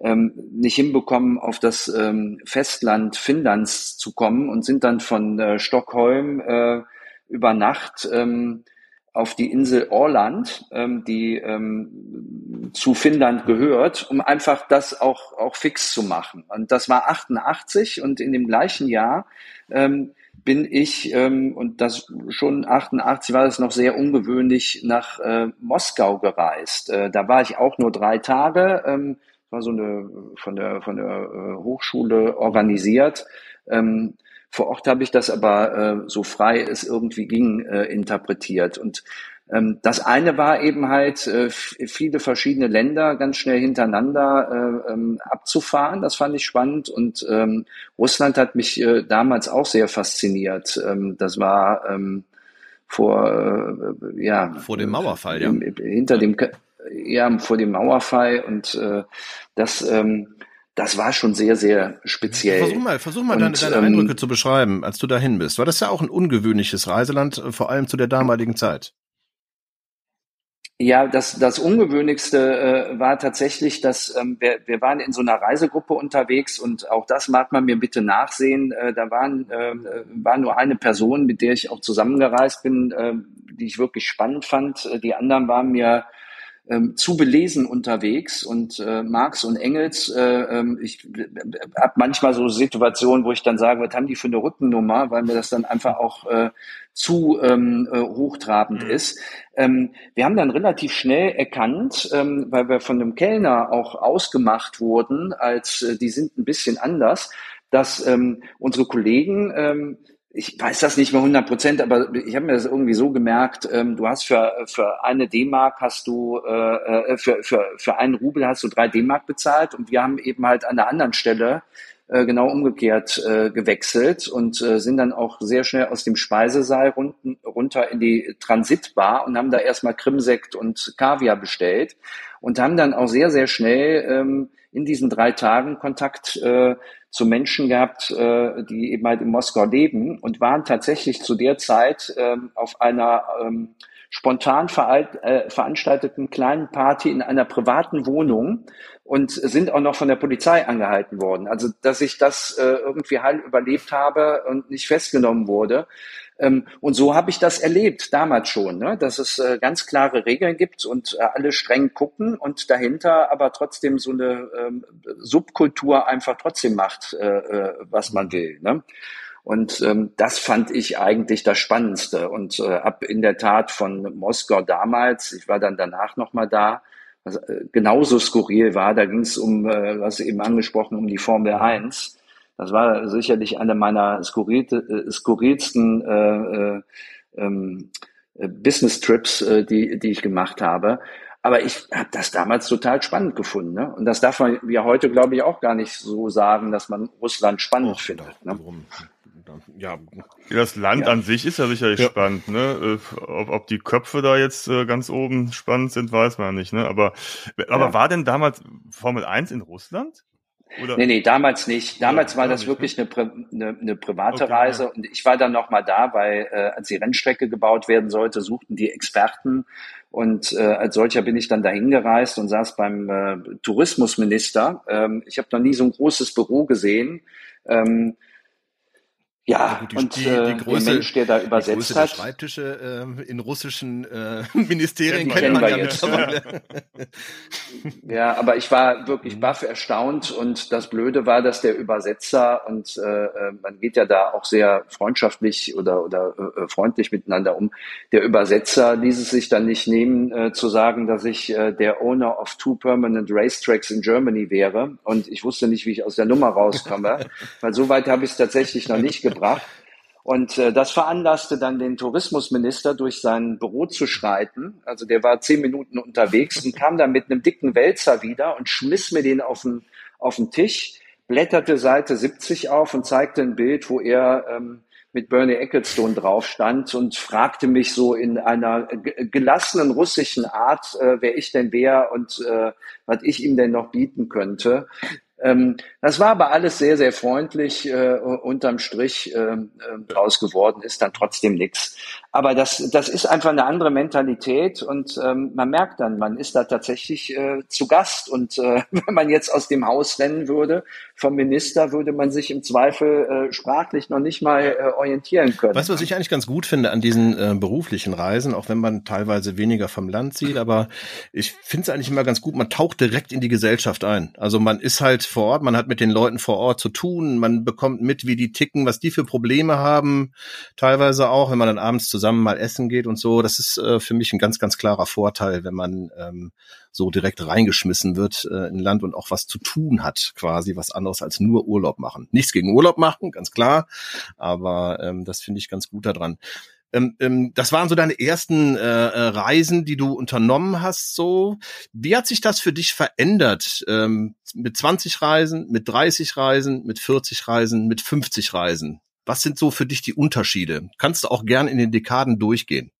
ähm, nicht hinbekommen, auf das ähm, Festland Finnlands zu kommen und sind dann von äh, Stockholm äh, über Nacht ähm, auf die Insel Orland, ähm, die ähm, zu Finnland gehört, um einfach das auch, auch fix zu machen. Und das war 88 und in dem gleichen Jahr ähm, bin ich, ähm, und das schon 88 war das noch sehr ungewöhnlich, nach äh, Moskau gereist. Äh, da war ich auch nur drei Tage, ähm, war so eine von der, von der äh, Hochschule organisiert. Ähm, vor Ort habe ich das aber äh, so frei es irgendwie ging äh, interpretiert. Und ähm, das eine war eben halt, äh, viele verschiedene Länder ganz schnell hintereinander äh, ähm, abzufahren. Das fand ich spannend. Und ähm, Russland hat mich äh, damals auch sehr fasziniert. Ähm, das war ähm, vor, äh, ja. Vor dem Mauerfall, ja. Hinter dem, ja, vor dem Mauerfall. Und äh, das, ähm, das war schon sehr, sehr speziell. Versuch mal, versuch mal und, deine, deine ähm, Eindrücke zu beschreiben, als du dahin bist. War das ja auch ein ungewöhnliches Reiseland, äh, vor allem zu der damaligen Zeit? Ja, das, das Ungewöhnlichste äh, war tatsächlich, dass ähm, wir, wir waren in so einer Reisegruppe unterwegs und auch das mag man mir bitte nachsehen. Äh, da waren, äh, war nur eine Person, mit der ich auch zusammengereist bin, äh, die ich wirklich spannend fand. Die anderen waren mir ähm, zu belesen unterwegs und äh, Marx und Engels, äh, ähm, ich habe manchmal so Situationen, wo ich dann sage, was haben die für eine Rückennummer, weil mir das dann einfach auch äh, zu ähm, äh, hochtrabend mhm. ist. Ähm, wir haben dann relativ schnell erkannt, ähm, weil wir von einem Kellner auch ausgemacht wurden, als äh, die sind ein bisschen anders, dass ähm, unsere Kollegen ähm, ich weiß das nicht mehr 100 Prozent, aber ich habe mir das irgendwie so gemerkt, ähm, du hast für, für eine D-Mark hast du, äh, äh, für, für, für einen Rubel hast du drei D-Mark bezahlt und wir haben eben halt an der anderen Stelle äh, genau umgekehrt äh, gewechselt und äh, sind dann auch sehr schnell aus dem Speisesaal runten, runter in die Transitbar und haben da erstmal Krimsekt und Kaviar bestellt und haben dann auch sehr, sehr schnell ähm, in diesen drei Tagen Kontakt äh, zu Menschen gehabt, äh, die eben halt in Moskau leben und waren tatsächlich zu der Zeit ähm, auf einer ähm, spontan äh, veranstalteten kleinen Party in einer privaten Wohnung und sind auch noch von der Polizei angehalten worden. Also, dass ich das äh, irgendwie heil überlebt habe und nicht festgenommen wurde, ähm, und so habe ich das erlebt, damals schon, ne? dass es äh, ganz klare Regeln gibt und äh, alle streng gucken und dahinter aber trotzdem so eine ähm, Subkultur einfach trotzdem macht, äh, äh, was man will. Ne? Und ähm, das fand ich eigentlich das Spannendste. Und äh, ab in der Tat von Moskau damals, ich war dann danach nochmal da, was äh, genauso skurril war, da ging es um, äh, was eben angesprochen, um die Formel 1. Das war sicherlich eine meiner skurril, äh, skurrilsten äh, äh, ähm, Business Trips, äh, die, die ich gemacht habe. Aber ich habe das damals total spannend gefunden. Ne? Und das darf man ja heute, glaube ich, auch gar nicht so sagen, dass man Russland spannend oh, findet. Ne? Ja. Das Land ja. an sich ist ja sicherlich ja. spannend. Ne? Äh, ob, ob die Köpfe da jetzt äh, ganz oben spannend sind, weiß man nicht. Ne? Aber, aber ja. war denn damals Formel 1 in Russland? Oder? Nee, nee, damals nicht. Damals war das wirklich ne? eine, eine, eine private okay, Reise und ich war dann nochmal da, weil äh, als die Rennstrecke gebaut werden sollte, suchten die Experten und äh, als solcher bin ich dann dahin gereist und saß beim äh, Tourismusminister. Ähm, ich habe noch nie so ein großes Büro gesehen. Ähm, ja, gut, die, und die, äh, die Größe, der Mensch, der da übersetzt hat. Schreibtische äh, in russischen äh, *laughs* Ministerien kennt man, kennt man ja mittlerweile. *laughs* *laughs* ja, aber ich war wirklich mhm. baff erstaunt und das Blöde war, dass der Übersetzer und äh, äh, man geht ja da auch sehr freundschaftlich oder oder äh, freundlich miteinander um. Der Übersetzer ließ es sich dann nicht nehmen äh, zu sagen, dass ich äh, der Owner of two permanent racetracks in Germany wäre und ich wusste nicht, wie ich aus der Nummer rauskomme, weil so weit habe ich es tatsächlich noch nicht gebracht gebracht. Und äh, das veranlasste dann den Tourismusminister, durch sein Büro zu schreiten. Also der war zehn Minuten unterwegs und kam dann mit einem dicken Wälzer wieder und schmiss mir den auf den, auf den Tisch, blätterte Seite 70 auf und zeigte ein Bild, wo er ähm, mit Bernie Ecclestone drauf stand und fragte mich so in einer gelassenen russischen Art, äh, wer ich denn wäre und äh, was ich ihm denn noch bieten könnte. Ähm, das war aber alles sehr, sehr freundlich. Äh, unterm Strich äh, draus geworden ist dann trotzdem nichts. Aber das, das ist einfach eine andere Mentalität und ähm, man merkt dann, man ist da tatsächlich äh, zu Gast. Und äh, *laughs* wenn man jetzt aus dem Haus rennen würde vom Minister, würde man sich im Zweifel äh, sprachlich noch nicht mal äh, orientieren können. Weißt du, was ich eigentlich ganz gut finde an diesen äh, beruflichen Reisen, auch wenn man teilweise weniger vom Land sieht, aber ich finde es eigentlich immer ganz gut, man taucht direkt in die Gesellschaft ein. Also man ist halt vor Ort, man hat mit den Leuten vor Ort zu tun, man bekommt mit, wie die ticken, was die für Probleme haben, teilweise auch, wenn man dann abends zu zusammen mal essen geht und so. Das ist äh, für mich ein ganz, ganz klarer Vorteil, wenn man ähm, so direkt reingeschmissen wird äh, in Land und auch was zu tun hat, quasi was anderes als nur Urlaub machen. Nichts gegen Urlaub machen, ganz klar, aber ähm, das finde ich ganz gut daran. Ähm, ähm, das waren so deine ersten äh, äh Reisen, die du unternommen hast. So, wie hat sich das für dich verändert? Ähm, mit 20 Reisen, mit 30 Reisen, mit 40 Reisen, mit 50 Reisen? Was sind so für dich die Unterschiede? Kannst du auch gern in den Dekaden durchgehen.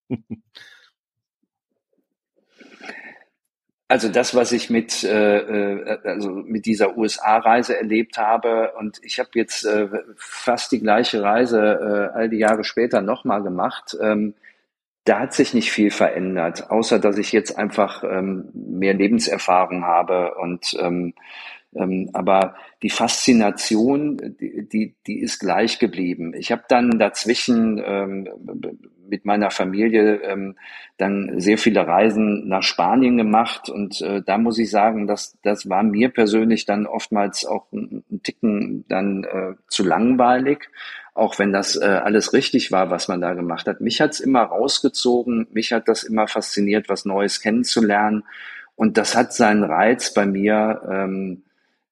Also das, was ich mit, äh, äh also mit dieser USA-Reise erlebt habe, und ich habe jetzt äh, fast die gleiche Reise äh, all die Jahre später nochmal gemacht, ähm, da hat sich nicht viel verändert, außer dass ich jetzt einfach ähm, mehr Lebenserfahrung habe und ähm, ähm, aber die Faszination, die, die, ist gleich geblieben. Ich habe dann dazwischen ähm, mit meiner Familie ähm, dann sehr viele Reisen nach Spanien gemacht und äh, da muss ich sagen, dass das war mir persönlich dann oftmals auch ein, ein Ticken dann äh, zu langweilig, auch wenn das äh, alles richtig war, was man da gemacht hat. Mich hat's immer rausgezogen, mich hat das immer fasziniert, was Neues kennenzulernen und das hat seinen Reiz bei mir. Ähm,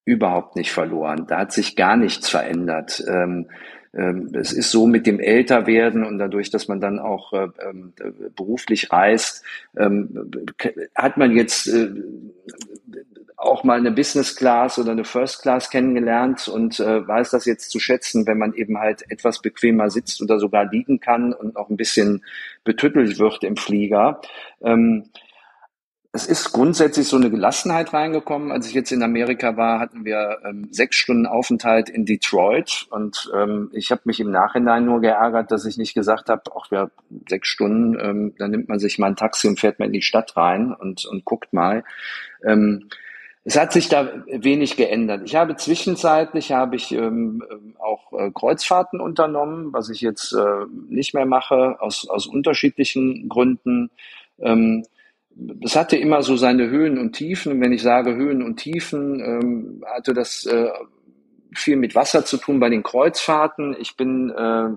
überhaupt nicht verloren. Da hat sich gar nichts verändert. Ähm, ähm, es ist so mit dem Älterwerden und dadurch, dass man dann auch äh, ähm, beruflich reist, ähm, hat man jetzt äh, auch mal eine Business Class oder eine First Class kennengelernt und äh, weiß das jetzt zu schätzen, wenn man eben halt etwas bequemer sitzt oder sogar liegen kann und auch ein bisschen betüttelt wird im Flieger. Ähm, es ist grundsätzlich so eine Gelassenheit reingekommen. Als ich jetzt in Amerika war, hatten wir ähm, sechs Stunden Aufenthalt in Detroit und ähm, ich habe mich im Nachhinein nur geärgert, dass ich nicht gesagt habe, ach ja, sechs Stunden, ähm, dann nimmt man sich mal ein Taxi und fährt mal in die Stadt rein und, und guckt mal. Ähm, es hat sich da wenig geändert. Ich habe zwischenzeitlich habe ich ähm, auch äh, Kreuzfahrten unternommen, was ich jetzt äh, nicht mehr mache aus, aus unterschiedlichen Gründen. Ähm, es hatte immer so seine Höhen und Tiefen. Und wenn ich sage Höhen und Tiefen, ähm, hatte das äh, viel mit Wasser zu tun bei den Kreuzfahrten. Ich bin äh,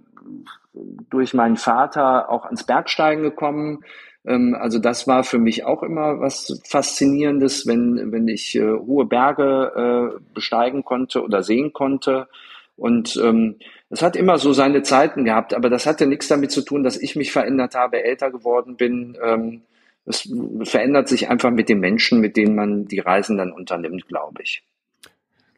durch meinen Vater auch ans Bergsteigen gekommen. Ähm, also das war für mich auch immer was Faszinierendes, wenn, wenn ich äh, hohe Berge äh, besteigen konnte oder sehen konnte. Und ähm, es hat immer so seine Zeiten gehabt, aber das hatte nichts damit zu tun, dass ich mich verändert habe, älter geworden bin. Ähm, es verändert sich einfach mit den Menschen, mit denen man die Reisen dann unternimmt, glaube ich.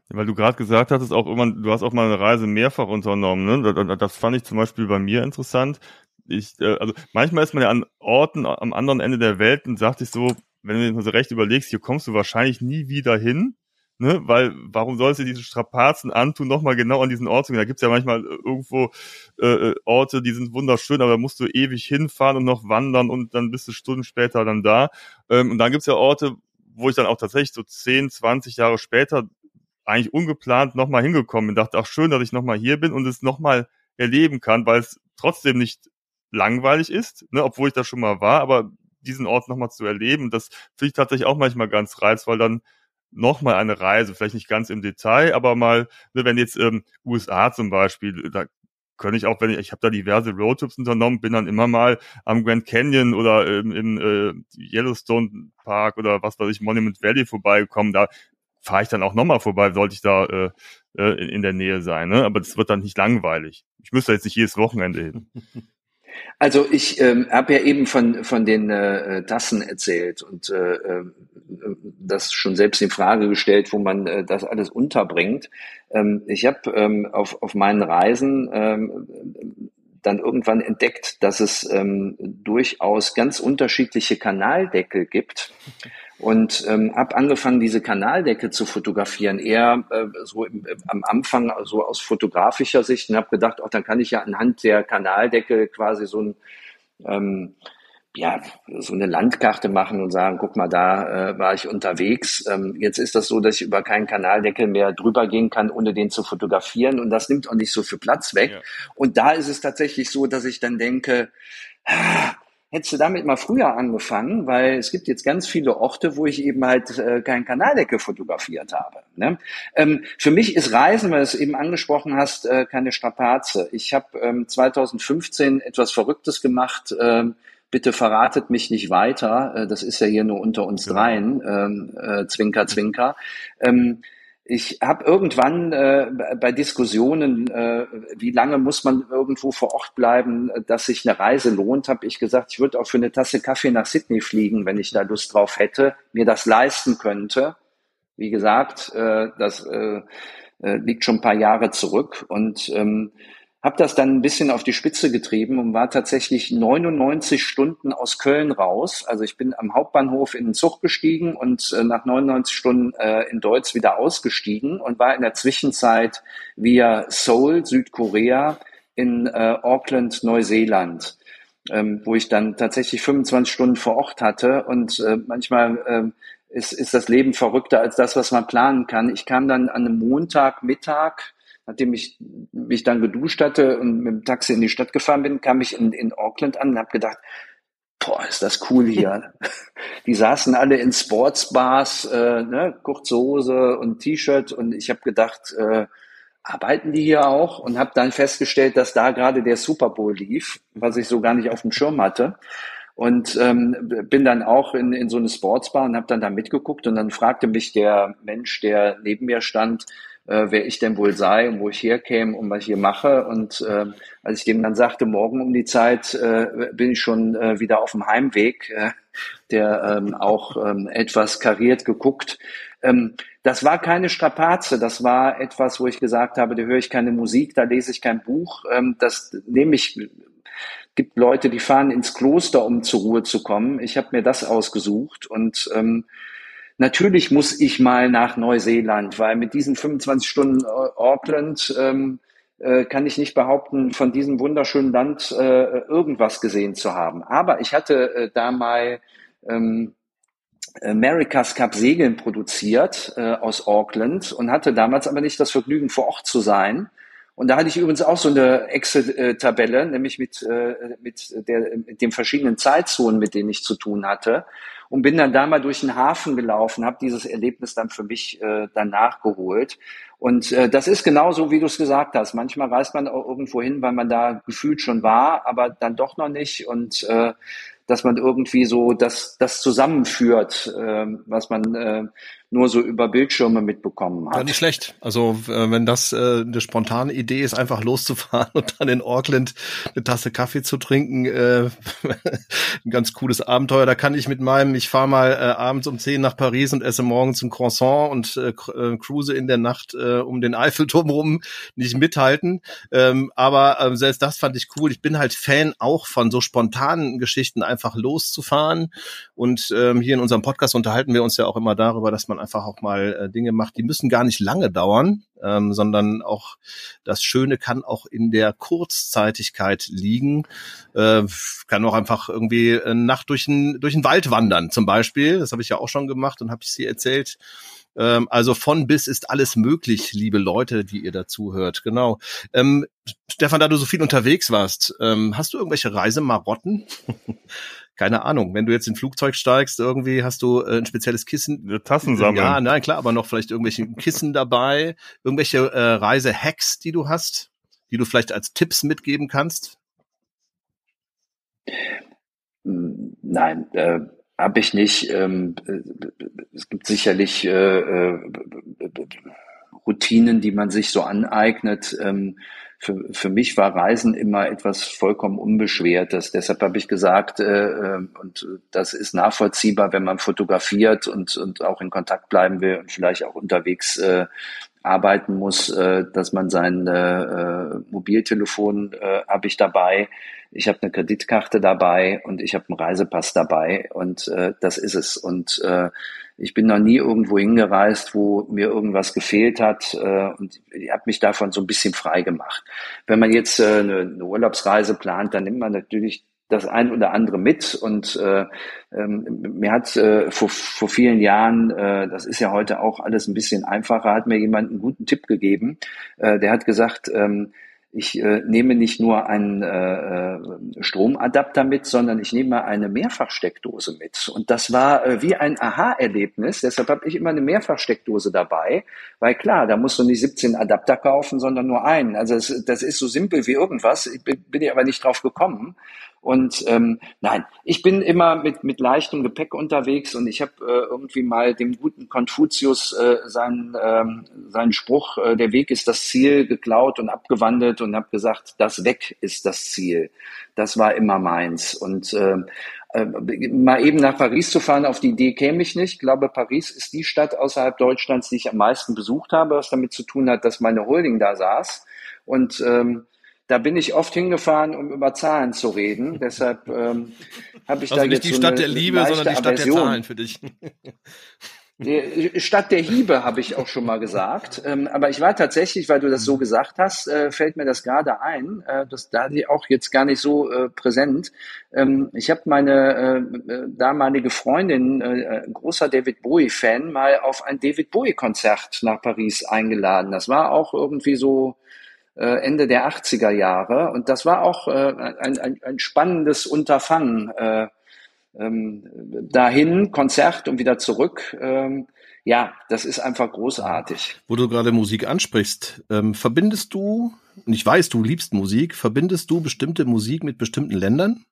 Weil du gerade gesagt hattest, auch immer, du hast auch mal eine Reise mehrfach unternommen. Ne? Das fand ich zum Beispiel bei mir interessant. Ich, äh, also manchmal ist man ja an Orten am anderen Ende der Welt und sagt sich so, wenn du dir so recht überlegst, hier kommst du wahrscheinlich nie wieder hin ne, weil warum sollst du diese Strapazen antun, nochmal genau an diesen Ort zu gehen? Da gibt's ja manchmal irgendwo äh, äh, Orte, die sind wunderschön, aber da musst du ewig hinfahren und noch wandern und dann bist du Stunden später dann da. Ähm, und dann gibt's ja Orte, wo ich dann auch tatsächlich so 10, 20 Jahre später eigentlich ungeplant nochmal hingekommen bin. Dachte, ach schön, dass ich nochmal hier bin und es nochmal erleben kann, weil es trotzdem nicht langweilig ist, ne, obwohl ich da schon mal war, aber diesen Ort nochmal zu erleben, das finde ich tatsächlich auch manchmal ganz reizvoll, dann nochmal eine Reise, vielleicht nicht ganz im Detail, aber mal, ne, wenn jetzt ähm, USA zum Beispiel, da könnte ich auch, wenn ich, ich habe da diverse Roadtrips unternommen, bin dann immer mal am Grand Canyon oder ähm, im äh, Yellowstone Park oder was weiß ich, Monument Valley vorbeigekommen, da fahre ich dann auch nochmal vorbei, sollte ich da äh, äh, in, in der Nähe sein, ne? aber das wird dann nicht langweilig. Ich müsste jetzt nicht jedes Wochenende hin. *laughs* Also ich ähm, habe ja eben von, von den äh, Tassen erzählt und äh, äh, das schon selbst in Frage gestellt, wo man äh, das alles unterbringt. Ähm, ich habe ähm, auf, auf meinen Reisen ähm, dann irgendwann entdeckt, dass es ähm, durchaus ganz unterschiedliche Kanaldeckel gibt und ähm, habe angefangen, diese Kanaldecke zu fotografieren, eher äh, so im, äh, am Anfang so aus fotografischer Sicht und habe gedacht, auch dann kann ich ja anhand der Kanaldecke quasi so ein ähm, ja, so eine Landkarte machen und sagen, guck mal, da äh, war ich unterwegs. Ähm, jetzt ist das so, dass ich über keinen Kanaldeckel mehr drüber gehen kann, ohne den zu fotografieren. Und das nimmt auch nicht so viel Platz weg. Ja. Und da ist es tatsächlich so, dass ich dann denke, ah, hättest du damit mal früher angefangen, weil es gibt jetzt ganz viele Orte, wo ich eben halt äh, keinen Kanaldeckel fotografiert habe. Ne? Ähm, für mich ist Reisen, weil du es eben angesprochen hast, äh, keine Strapaze. Ich habe ähm, 2015 etwas Verrücktes gemacht, ähm, bitte verratet mich nicht weiter, äh, das ist ja hier nur unter uns genau. dreien, ähm, äh, Zwinker, Zwinker. Ähm, ich habe irgendwann äh, bei Diskussionen, äh, wie lange muss man irgendwo vor Ort bleiben, dass sich eine Reise lohnt, habe ich gesagt, ich würde auch für eine Tasse Kaffee nach Sydney fliegen, wenn ich da Lust drauf hätte, mir das leisten könnte. Wie gesagt, äh, das äh, äh liegt schon ein paar Jahre zurück und ähm, habe das dann ein bisschen auf die Spitze getrieben und war tatsächlich 99 Stunden aus Köln raus. Also ich bin am Hauptbahnhof in den Zug gestiegen und äh, nach 99 Stunden äh, in Deutsch wieder ausgestiegen und war in der Zwischenzeit via Seoul, Südkorea, in äh, Auckland, Neuseeland, ähm, wo ich dann tatsächlich 25 Stunden vor Ort hatte und äh, manchmal äh, ist, ist das Leben verrückter als das, was man planen kann. Ich kam dann an einem Montagmittag Nachdem ich mich dann geduscht hatte und mit dem Taxi in die Stadt gefahren bin, kam ich in, in Auckland an und habe gedacht, boah, ist das cool hier. *laughs* Die saßen alle in Sportsbars, äh, ne, kurze Hose und T-Shirt und ich habe gedacht, äh, arbeiten die hier auch? Und habe dann festgestellt, dass da gerade der Super Bowl lief, was ich so gar nicht auf dem Schirm hatte. Und ähm, bin dann auch in, in so eine Sportsbar und habe dann da mitgeguckt und dann fragte mich der Mensch, der neben mir stand, äh, wer ich denn wohl sei und wo ich herkäme und was ich hier mache. Und äh, als ich dem dann sagte, morgen um die Zeit äh, bin ich schon äh, wieder auf dem Heimweg, äh, der ähm, auch ähm, etwas kariert geguckt. Ähm, das war keine Strapaze, das war etwas, wo ich gesagt habe, da höre ich keine Musik, da lese ich kein Buch. Ähm, das nehme ich gibt Leute, die fahren ins Kloster, um zur Ruhe zu kommen. Ich habe mir das ausgesucht und ähm, Natürlich muss ich mal nach Neuseeland, weil mit diesen 25 Stunden Auckland ähm, äh, kann ich nicht behaupten, von diesem wunderschönen Land äh, irgendwas gesehen zu haben. Aber ich hatte äh, da mal ähm, America's Cup Segeln produziert äh, aus Auckland und hatte damals aber nicht das Vergnügen, vor Ort zu sein. Und da hatte ich übrigens auch so eine Excel-Tabelle, nämlich mit, äh, mit, der, mit den verschiedenen Zeitzonen, mit denen ich zu tun hatte und bin dann da mal durch den Hafen gelaufen, habe dieses Erlebnis dann für mich äh, dann nachgeholt. Und äh, das ist genauso, wie du es gesagt hast. Manchmal reist man auch irgendwo hin, weil man da gefühlt schon war, aber dann doch noch nicht. Und äh, dass man irgendwie so das, das zusammenführt, äh, was man äh, nur so über Bildschirme mitbekommen hat. Ja, nicht schlecht. Also äh, wenn das äh, eine spontane Idee ist, einfach loszufahren *laughs* und dann in Auckland eine Tasse Kaffee zu trinken, äh, *laughs* ein ganz cooles Abenteuer. Da kann ich mit meinem, ich fahre mal äh, abends um zehn nach Paris und esse morgens ein Croissant und äh, äh, cruise in der Nacht äh, um den Eiffelturm rum, nicht mithalten. Ähm, aber äh, selbst das fand ich cool. Ich bin halt Fan auch von so spontanen Geschichten, einfach loszufahren. Und ähm, hier in unserem Podcast unterhalten wir uns ja auch immer darüber, dass man einfach auch mal äh, Dinge macht, die müssen gar nicht lange dauern, ähm, sondern auch das Schöne kann auch in der Kurzzeitigkeit liegen. Äh, kann auch einfach irgendwie eine Nacht durch den durch Wald wandern, zum Beispiel. Das habe ich ja auch schon gemacht und habe ich sie erzählt. Ähm, also von bis ist alles möglich, liebe Leute, die ihr dazu hört. Genau. Ähm, Stefan, da du so viel unterwegs warst, ähm, hast du irgendwelche Reisemarotten? *laughs* keine Ahnung, wenn du jetzt in ein Flugzeug steigst, irgendwie hast du äh, ein spezielles Kissen. Eine Tassen sammeln. Ja, nein, klar, aber noch vielleicht irgendwelche Kissen dabei, irgendwelche äh, Reise-Hacks, die du hast, die du vielleicht als Tipps mitgeben kannst? Nein, äh, habe ich nicht. Ähm, äh, es gibt sicherlich äh, äh, Routinen, die man sich so aneignet. Ähm, für, für mich war Reisen immer etwas vollkommen Unbeschwertes. Deshalb habe ich gesagt, äh, äh, und das ist nachvollziehbar, wenn man fotografiert und, und auch in Kontakt bleiben will und vielleicht auch unterwegs äh, arbeiten muss, äh, dass man sein äh, Mobiltelefon äh, habe ich dabei, ich habe eine Kreditkarte dabei und ich habe einen Reisepass dabei und äh, das ist es. Und äh, ich bin noch nie irgendwo hingereist, wo mir irgendwas gefehlt hat äh, und ich habe mich davon so ein bisschen frei gemacht. Wenn man jetzt äh, eine, eine Urlaubsreise plant, dann nimmt man natürlich das ein oder andere mit. Und äh, ähm, mir hat äh, vor, vor vielen Jahren, äh, das ist ja heute auch alles ein bisschen einfacher, hat mir jemand einen guten Tipp gegeben. Äh, der hat gesagt, ähm, ich äh, nehme nicht nur einen äh, Stromadapter mit, sondern ich nehme eine Mehrfachsteckdose mit. Und das war äh, wie ein Aha-Erlebnis. Deshalb habe ich immer eine Mehrfachsteckdose dabei, weil klar, da musst du nicht 17 Adapter kaufen, sondern nur einen. Also das, das ist so simpel wie irgendwas. Ich bin, bin ich aber nicht drauf gekommen. Und ähm, nein, ich bin immer mit, mit leichtem Gepäck unterwegs und ich habe äh, irgendwie mal dem guten Konfuzius äh, seinen, ähm, seinen Spruch, äh, der Weg ist das Ziel, geklaut und abgewandelt und habe gesagt, das Weg ist das Ziel. Das war immer meins. Und äh, äh, mal eben nach Paris zu fahren, auf die Idee käme ich nicht. Ich glaube, Paris ist die Stadt außerhalb Deutschlands, die ich am meisten besucht habe, was damit zu tun hat, dass meine Holding da saß. Und ähm, da bin ich oft hingefahren, um über Zahlen zu reden. *laughs* Deshalb ähm, habe ich also da nicht jetzt die so Stadt der Liebe, sondern die Stadt Aversion. der Zahlen für dich. *laughs* Die Stadt der Hiebe habe ich auch schon mal gesagt. Ähm, aber ich war tatsächlich, weil du das so gesagt hast, äh, fällt mir das gerade ein. Äh, das da die auch jetzt gar nicht so äh, präsent. Ähm, ich habe meine äh, damalige Freundin, äh, großer David Bowie-Fan, mal auf ein David Bowie-Konzert nach Paris eingeladen. Das war auch irgendwie so äh, Ende der 80er Jahre. Und das war auch äh, ein, ein, ein spannendes Unterfangen. Äh, ähm, dahin, Konzert und wieder zurück. Ähm, ja, das ist einfach großartig. Wo du gerade Musik ansprichst, ähm, verbindest du, und ich weiß, du liebst Musik, verbindest du bestimmte Musik mit bestimmten Ländern?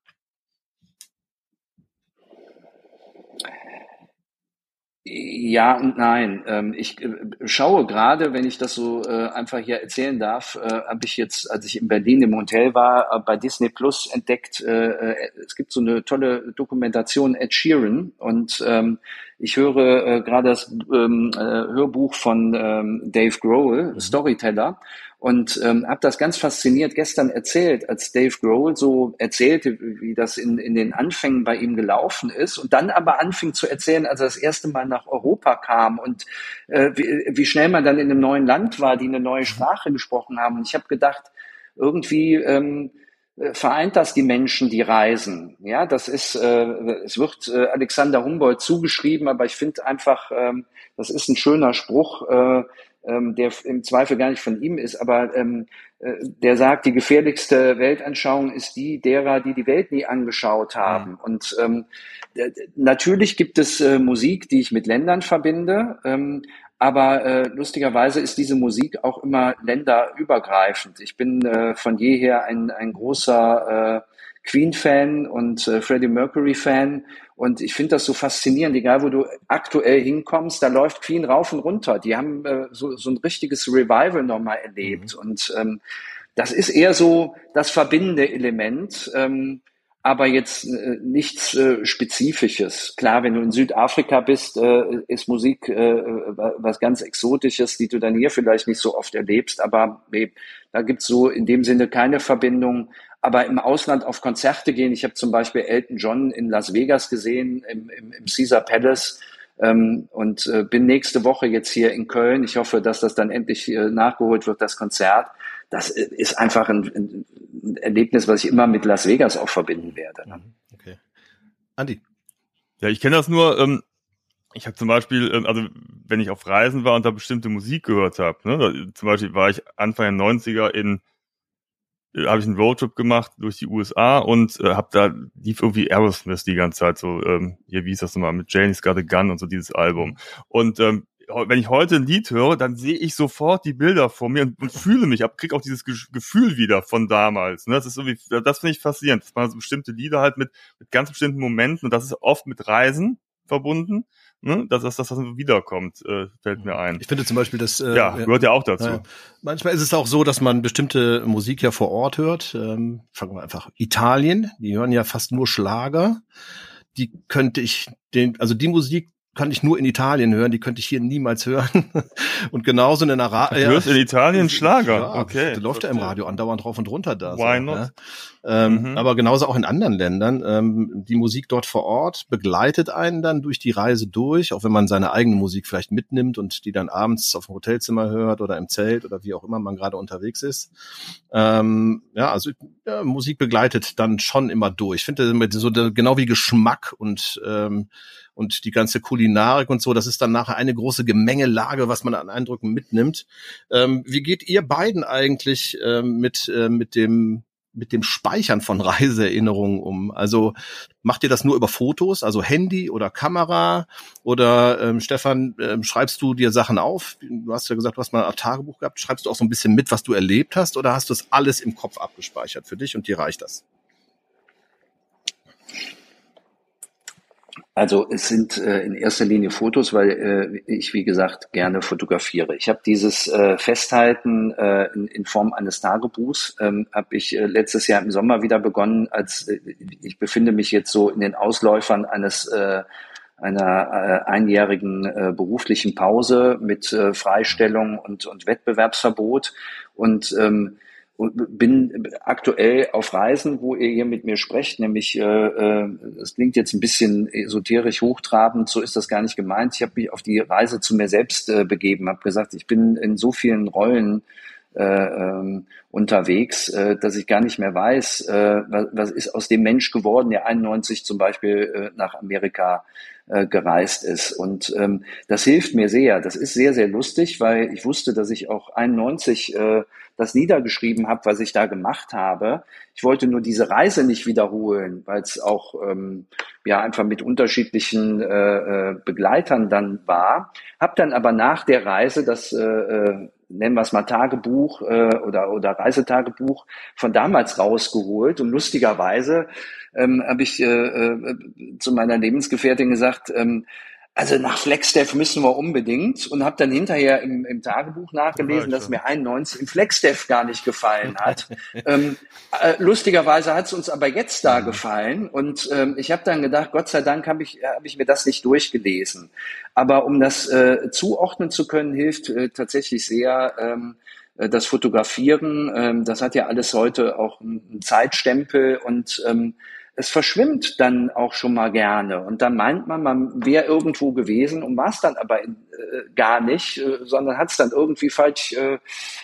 Ja und nein. Ähm, ich äh, schaue gerade, wenn ich das so äh, einfach hier erzählen darf, äh, habe ich jetzt, als ich in Berlin im Hotel war, bei Disney Plus entdeckt, es gibt so eine tolle Dokumentation Ed Sheeran und ähm, ich höre gerade das ähm, Hörbuch von Dave Grohl, mhm. Storyteller, und ähm, habe das ganz fasziniert gestern erzählt, als Dave Grohl so erzählte, wie das in, in den Anfängen bei ihm gelaufen ist und dann aber anfing zu erzählen, als er das erste Mal nach Europa kam und äh, wie, wie schnell man dann in einem neuen Land war, die eine neue Sprache gesprochen haben. Und ich habe gedacht, irgendwie ähm, äh, vereint das die Menschen, die reisen. Ja, das ist, äh, es wird äh, Alexander Humboldt zugeschrieben, aber ich finde einfach, ähm, das ist ein schöner Spruch. Äh, ähm, der im Zweifel gar nicht von ihm ist, aber ähm, äh, der sagt, die gefährlichste Weltanschauung ist die derer, die die Welt nie angeschaut haben. Mhm. Und ähm, natürlich gibt es äh, Musik, die ich mit Ländern verbinde, ähm, aber äh, lustigerweise ist diese Musik auch immer länderübergreifend. Ich bin äh, von jeher ein, ein großer äh, Queen-Fan und äh, Freddie Mercury-Fan. Und ich finde das so faszinierend, egal wo du aktuell hinkommst, da läuft Queen rauf und runter. Die haben äh, so, so ein richtiges Revival nochmal erlebt. Mhm. Und ähm, das ist eher so das verbindende Element. Ähm, aber jetzt äh, nichts äh, Spezifisches. Klar, wenn du in Südafrika bist, äh, ist Musik äh, was ganz Exotisches, die du dann hier vielleicht nicht so oft erlebst, aber da gibt's so in dem Sinne keine Verbindung aber im Ausland auf Konzerte gehen. Ich habe zum Beispiel Elton John in Las Vegas gesehen, im, im, im Caesar Palace. Ähm, und äh, bin nächste Woche jetzt hier in Köln. Ich hoffe, dass das dann endlich äh, nachgeholt wird, das Konzert. Das ist einfach ein, ein, Erlebnis, was ich immer mit Las Vegas auch verbinden werde. Ne? Mhm, okay. Andi. Ja, ich kenne das nur, ähm, ich habe zum Beispiel, ähm, also wenn ich auf Reisen war und da bestimmte Musik gehört habe, ne, zum Beispiel war ich Anfang der 90er in äh, habe ich einen Roadtrip gemacht durch die USA und äh, habe da lief irgendwie Aerosmith die ganze Zeit so ähm, hier wie hieß das nochmal mit Janie's Got a Gun und so dieses Album und ähm, wenn ich heute ein Lied höre, dann sehe ich sofort die Bilder vor mir und, und fühle mich ab, krieg auch dieses Ge Gefühl wieder von damals. Ne? Das ist irgendwie, das finde ich faszinierend, dass man so bestimmte Lieder halt mit, mit ganz bestimmten Momenten und das ist oft mit Reisen verbunden ne, dass das, dass das wiederkommt, äh, fällt mir ein. Ich finde zum Beispiel, dass äh, ja gehört ja auch dazu. Ja. Manchmal ist es auch so, dass man bestimmte Musik ja vor Ort hört. Ähm, fangen wir einfach Italien, die hören ja fast nur Schlager. Die könnte ich den, also die Musik, kann ich nur in Italien hören, die könnte ich hier niemals hören. *laughs* und genauso in einer Radio. Du hörst in Italien Schlager? Ja, okay. Der läuft ja im Radio andauernd drauf und runter da. Why so, not? Ne? Ähm, mhm. Aber genauso auch in anderen Ländern. Ähm, die Musik dort vor Ort begleitet einen dann durch die Reise durch, auch wenn man seine eigene Musik vielleicht mitnimmt und die dann abends auf dem Hotelzimmer hört oder im Zelt oder wie auch immer man gerade unterwegs ist. Ähm, ja, also ja, Musik begleitet dann schon immer durch. Ich finde so genau wie Geschmack und ähm, und die ganze Kulinarik und so, das ist dann nachher eine große Gemengelage, was man an Eindrücken mitnimmt. Ähm, wie geht ihr beiden eigentlich ähm, mit, äh, mit dem mit dem Speichern von *laughs* Reiseerinnerungen um? Also macht ihr das nur über Fotos, also Handy oder Kamera? Oder ähm, Stefan, ähm, schreibst du dir Sachen auf? Du hast ja gesagt, du hast mal ein Tagebuch gehabt. Schreibst du auch so ein bisschen mit, was du erlebt hast? Oder hast du das alles im Kopf abgespeichert für dich und dir reicht das? Also es sind äh, in erster Linie Fotos, weil äh, ich, wie gesagt, gerne fotografiere. Ich habe dieses äh, Festhalten äh, in, in, Form eines Tagebuchs, ähm, habe ich äh, letztes Jahr im Sommer wieder begonnen, als äh, ich befinde mich jetzt so in den Ausläufern eines äh, einer äh, einjährigen äh, beruflichen Pause mit äh, Freistellung und, und Wettbewerbsverbot. Und ähm, bin aktuell auf Reisen, wo ihr hier mit mir sprecht, nämlich, äh, äh, es klingt jetzt ein bisschen esoterisch hochtrabend, so ist das gar nicht gemeint. Ich habe mich auf die Reise zu mir selbst äh, begeben, habe gesagt, ich bin in so vielen Rollen äh, ähm, unterwegs, äh, dass ich gar nicht mehr weiß, äh, was, was ist aus dem Mensch geworden, der 91 zum Beispiel äh, nach Amerika äh, gereist ist. Und ähm, das hilft mir sehr. Das ist sehr, sehr lustig, weil ich wusste, dass ich auch 91 äh, das niedergeschrieben habe, was ich da gemacht habe. Ich wollte nur diese Reise nicht wiederholen, weil es auch ähm, ja einfach mit unterschiedlichen äh, äh, Begleitern dann war. Hab dann aber nach der Reise das äh, äh, nennen wir es mal Tagebuch äh, oder oder Reisetagebuch von damals rausgeholt und lustigerweise ähm, habe ich äh, äh, zu meiner Lebensgefährtin gesagt, ähm, also nach FlexDev müssen wir unbedingt und habe dann hinterher im, im Tagebuch nachgelesen, dass mir 91 im FlexDev gar nicht gefallen hat. *laughs* ähm, äh, lustigerweise hat es uns aber jetzt da gefallen und ähm, ich habe dann gedacht, Gott sei Dank habe ich, hab ich mir das nicht durchgelesen. Aber um das äh, zuordnen zu können, hilft äh, tatsächlich sehr ähm, äh, das Fotografieren. Ähm, das hat ja alles heute auch einen Zeitstempel und ähm, es verschwimmt dann auch schon mal gerne. Und dann meint man, man wäre irgendwo gewesen und war es dann aber äh, gar nicht, äh, sondern hat es dann irgendwie falsch äh,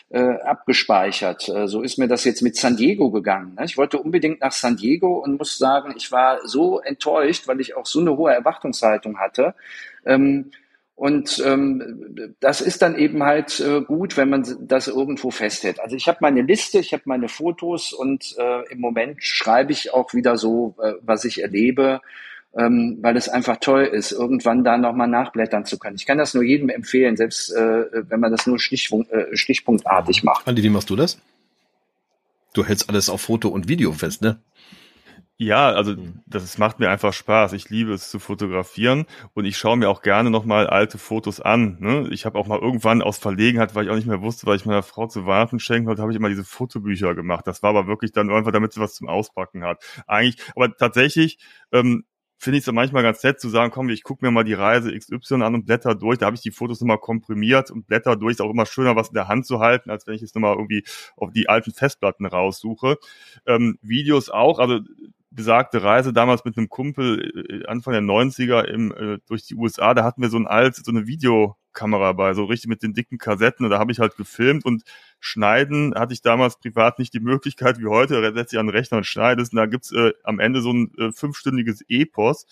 äh, abgespeichert. Äh, so ist mir das jetzt mit San Diego gegangen. Ne? Ich wollte unbedingt nach San Diego und muss sagen, ich war so enttäuscht, weil ich auch so eine hohe Erwartungshaltung hatte. Ähm, und ähm, das ist dann eben halt äh, gut, wenn man das irgendwo festhält. Also ich habe meine Liste, ich habe meine Fotos und äh, im Moment schreibe ich auch wieder so, äh, was ich erlebe, ähm, weil es einfach toll ist, irgendwann da nochmal nachblättern zu können. Ich kann das nur jedem empfehlen, selbst äh, wenn man das nur Stichpunkt, äh, stichpunktartig macht. Andi, wie machst du das? Du hältst alles auf Foto und Video fest, ne? Ja, also mhm. das macht mir einfach Spaß. Ich liebe es zu fotografieren und ich schaue mir auch gerne nochmal alte Fotos an. Ne? Ich habe auch mal irgendwann aus Verlegenheit, weil ich auch nicht mehr wusste, weil ich meiner Frau zu Weihnachten schenken wollte, habe ich immer diese Fotobücher gemacht. Das war aber wirklich dann einfach, damit sie was zum Auspacken hat. Eigentlich, aber tatsächlich ähm, finde ich es dann manchmal ganz nett zu sagen, komm, ich gucke mir mal die Reise XY an und blätter durch. Da habe ich die Fotos nochmal komprimiert und blätter durch. Ist auch immer schöner, was in der Hand zu halten, als wenn ich jetzt nochmal irgendwie auf die alten Festplatten raussuche. Ähm, Videos auch, also besagte Reise damals mit einem Kumpel äh, Anfang der 90er im, äh, durch die USA, da hatten wir so ein alt, so eine Videokamera bei, so richtig mit den dicken Kassetten und da habe ich halt gefilmt und schneiden hatte ich damals privat nicht die Möglichkeit wie heute, da setzt dich an den Rechner und schneidest und da gibt's äh, am Ende so ein äh, fünfstündiges Epos,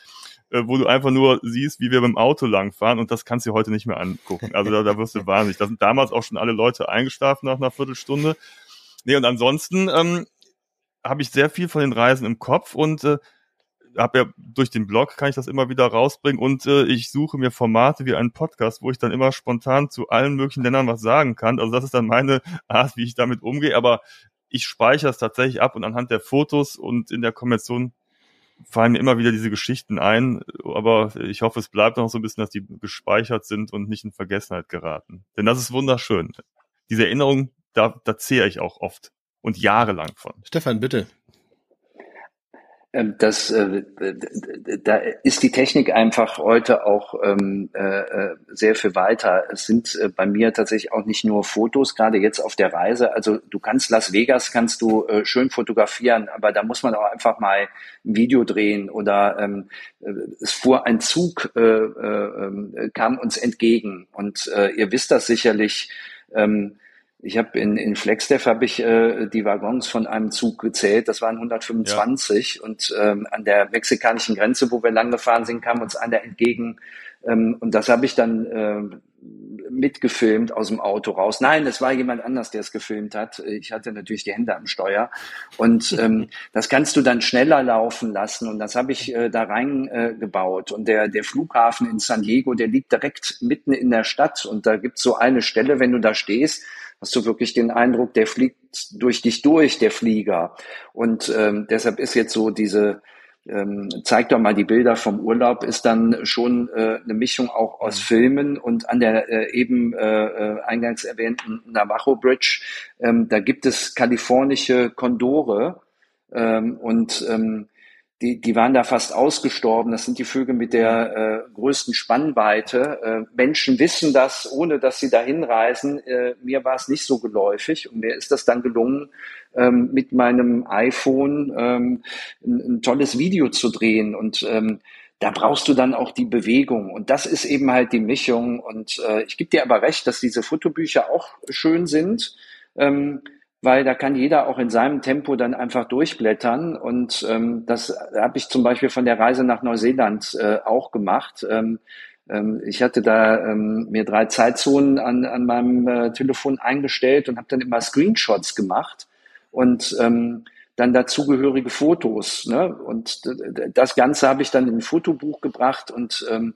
äh, wo du einfach nur siehst, wie wir beim Auto langfahren und das kannst du heute nicht mehr angucken. Also da, da wirst du *laughs* wahnsinnig. Da sind damals auch schon alle Leute eingeschlafen nach einer Viertelstunde. Nee, und ansonsten ähm, habe ich sehr viel von den Reisen im Kopf und äh, habe ja durch den Blog kann ich das immer wieder rausbringen und äh, ich suche mir Formate wie einen Podcast, wo ich dann immer spontan zu allen möglichen Ländern was sagen kann. Also das ist dann meine Art, wie ich damit umgehe. Aber ich speichere es tatsächlich ab und anhand der Fotos und in der Konvention fallen mir immer wieder diese Geschichten ein. Aber ich hoffe, es bleibt noch so ein bisschen, dass die gespeichert sind und nicht in Vergessenheit geraten. Denn das ist wunderschön. Diese Erinnerung, da, da zehre ich auch oft und jahrelang von. Stefan, bitte. Ähm, das, äh, da ist die Technik einfach heute auch ähm, äh, äh, sehr viel weiter. Es sind äh, bei mir tatsächlich auch nicht nur Fotos, gerade jetzt auf der Reise. Also du kannst Las Vegas, kannst du äh, schön fotografieren, aber da muss man auch einfach mal ein Video drehen oder ähm, äh, es fuhr ein Zug, äh, äh, kam uns entgegen und äh, ihr wisst das sicherlich. Ähm, ich habe in, in Flexdev habe ich äh, die Waggons von einem Zug gezählt, das waren 125 ja. und ähm, an der mexikanischen Grenze, wo wir lang gefahren sind, kam uns einer entgegen ähm, und das habe ich dann äh, mitgefilmt aus dem Auto raus. Nein, es war jemand anders, der es gefilmt hat. Ich hatte natürlich die Hände am Steuer und ähm, *laughs* das kannst du dann schneller laufen lassen und das habe ich äh, da reingebaut. Äh, und der, der Flughafen in San Diego, der liegt direkt mitten in der Stadt und da gibt's so eine Stelle, wenn du da stehst, hast du wirklich den Eindruck, der fliegt durch dich durch, der Flieger. Und ähm, deshalb ist jetzt so diese, ähm, zeig doch mal die Bilder vom Urlaub, ist dann schon äh, eine Mischung auch aus mhm. Filmen und an der äh, eben äh, äh, eingangs erwähnten Navajo Bridge, ähm, da gibt es kalifornische Kondore ähm, und ähm, die, die waren da fast ausgestorben. Das sind die Vögel mit der äh, größten Spannweite. Äh, Menschen wissen das, ohne dass sie dahin reisen. Äh, mir war es nicht so geläufig und mir ist das dann gelungen, ähm, mit meinem iPhone ähm, ein, ein, tolles Video zu drehen und ähm, da brauchst du dann auch die Bewegung. Und das ist eben halt die Mischung. Und äh, ich gebe dir aber recht, dass diese Fotobücher auch schön sind. Ähm, weil da kann jeder auch in seinem Tempo dann einfach durchblättern. Und ähm, das habe ich zum Beispiel von der Reise nach Neuseeland äh, auch gemacht. Ähm, ähm, ich hatte da ähm, mir drei Zeitzonen an, an meinem äh, Telefon eingestellt und habe dann immer Screenshots gemacht und ähm, dann dazugehörige Fotos. Ne? Und das Ganze habe ich dann in ein Fotobuch gebracht und ähm,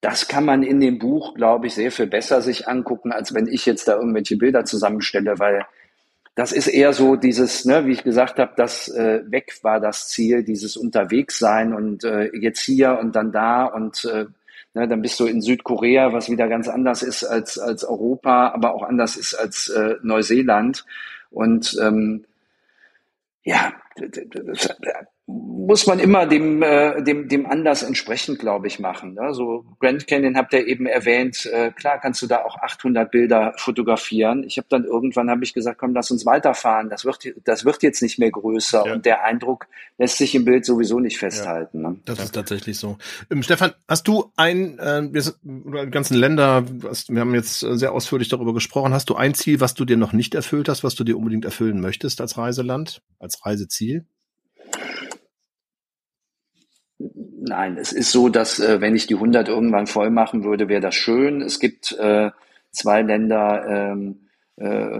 das kann man in dem Buch, glaube ich, sehr viel besser sich angucken, als wenn ich jetzt da irgendwelche Bilder zusammenstelle, weil das ist eher so dieses, ne, wie ich gesagt habe, das äh, weg war das Ziel, dieses Unterwegssein und äh, jetzt hier und dann da und äh, ne, dann bist du in Südkorea, was wieder ganz anders ist als, als Europa, aber auch anders ist als äh, Neuseeland. Und ähm, ja, muss man immer dem, äh, dem, dem Anlass entsprechend, glaube ich, machen. Ne? So Grand Canyon habt ihr eben erwähnt, äh, klar kannst du da auch 800 Bilder fotografieren. Ich habe dann irgendwann habe ich gesagt, komm, lass uns weiterfahren. Das wird, das wird jetzt nicht mehr größer ja. und der Eindruck lässt sich im Bild sowieso nicht festhalten. Ja, ne? Das ist tatsächlich so. Ähm, Stefan, hast du ein, äh, wir sind, oder ganzen Länder, was, wir haben jetzt sehr ausführlich darüber gesprochen, hast du ein Ziel, was du dir noch nicht erfüllt hast, was du dir unbedingt erfüllen möchtest als Reiseland, als Reiseziel? Nein, es ist so, dass äh, wenn ich die 100 irgendwann voll machen würde, wäre das schön. Es gibt äh, zwei Länder, ähm, äh,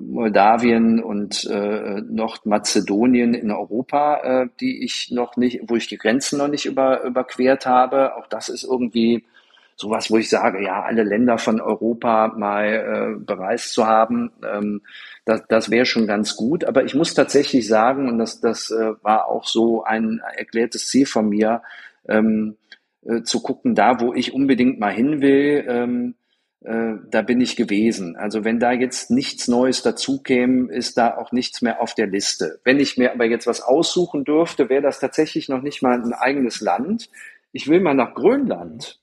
Moldawien und äh, Nordmazedonien in Europa, äh, die ich noch nicht, wo ich die Grenzen noch nicht über, überquert habe. Auch das ist irgendwie sowas, wo ich sage, ja, alle Länder von Europa mal äh, bereist zu haben. Ähm, das, das wäre schon ganz gut. Aber ich muss tatsächlich sagen, und das, das äh, war auch so ein erklärtes Ziel von mir, ähm, äh, zu gucken, da wo ich unbedingt mal hin will, ähm, äh, da bin ich gewesen. Also wenn da jetzt nichts Neues dazu käme, ist da auch nichts mehr auf der Liste. Wenn ich mir aber jetzt was aussuchen dürfte, wäre das tatsächlich noch nicht mal ein eigenes Land. Ich will mal nach Grönland,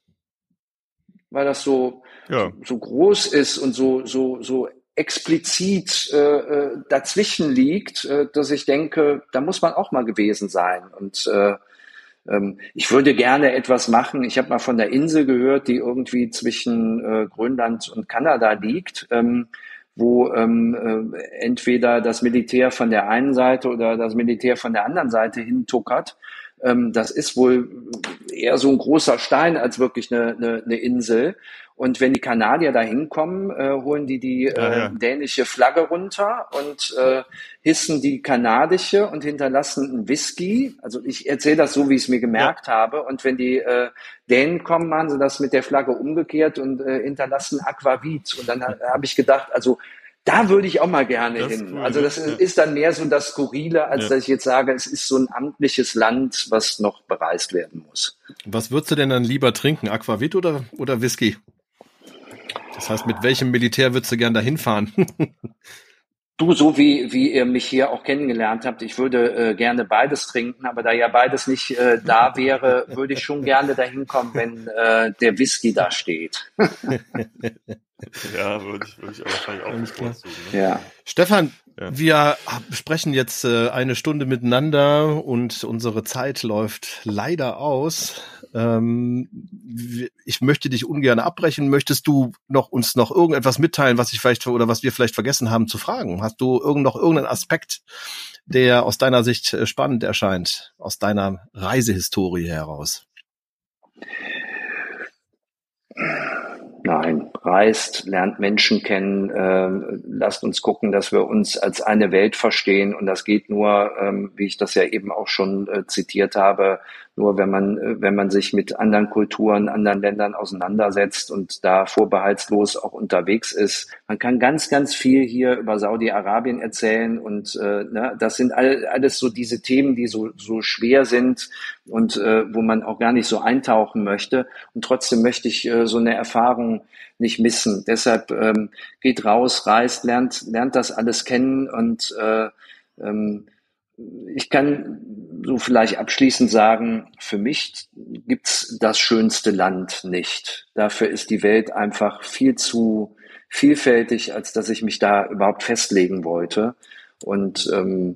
weil das so, ja. so groß ist und so, so, so explizit äh, äh, dazwischen liegt, äh, dass ich denke, da muss man auch mal gewesen sein. Und äh, ähm, ich würde gerne etwas machen. Ich habe mal von der Insel gehört, die irgendwie zwischen äh, Grönland und Kanada liegt, ähm, wo ähm, äh, entweder das Militär von der einen Seite oder das Militär von der anderen Seite hintuckert. Ähm, das ist wohl eher so ein großer Stein als wirklich eine, eine, eine Insel. Und wenn die Kanadier da hinkommen, äh, holen die die äh, ja, ja. dänische Flagge runter und äh, hissen die kanadische und hinterlassen einen Whisky. Also ich erzähle das so, wie ich es mir gemerkt ja. habe. Und wenn die äh, Dänen kommen, machen sie das mit der Flagge umgekehrt und äh, hinterlassen Aquavit. Und dann habe ich gedacht, also da würde ich auch mal gerne das hin. Cool, also das ja. ist dann mehr so das Skurrile, als ja. dass ich jetzt sage, es ist so ein amtliches Land, was noch bereist werden muss. Was würdest du denn dann lieber trinken, Aquavit oder, oder Whisky? Das heißt, mit welchem Militär würdest du gern dahin fahren? *laughs* Du, so wie, wie ihr mich hier auch kennengelernt habt, ich würde äh, gerne beides trinken, aber da ja beides nicht äh, da wäre, würde ich schon gerne dahin kommen, wenn äh, der Whisky da steht. *laughs* ja, würde ich, würde ich wahrscheinlich auch bevorzugen. Ne? Ja. Stefan, ja. Wir sprechen jetzt äh, eine Stunde miteinander und unsere Zeit läuft leider aus. Ähm, ich möchte dich ungern abbrechen. Möchtest du noch uns noch irgendetwas mitteilen, was ich vielleicht oder was wir vielleicht vergessen haben zu fragen? Hast du irgend noch irgendeinen Aspekt, der aus deiner Sicht äh, spannend erscheint, aus deiner Reisehistorie heraus? Nein, reist, lernt Menschen kennen, äh, lasst uns gucken, dass wir uns als eine Welt verstehen. Und das geht nur, ähm, wie ich das ja eben auch schon äh, zitiert habe, nur wenn man, äh, wenn man sich mit anderen Kulturen, anderen Ländern auseinandersetzt und da vorbehaltslos auch unterwegs ist. Man kann ganz, ganz viel hier über Saudi-Arabien erzählen und äh, ne, das sind all, alles so diese Themen, die so, so schwer sind und äh, wo man auch gar nicht so eintauchen möchte. Und trotzdem möchte ich äh, so eine Erfahrung nicht missen. Deshalb ähm, geht raus, reist, lernt, lernt das alles kennen und äh, ähm, ich kann so vielleicht abschließend sagen, für mich gibt's das schönste Land nicht. Dafür ist die Welt einfach viel zu vielfältig, als dass ich mich da überhaupt festlegen wollte. Und ähm,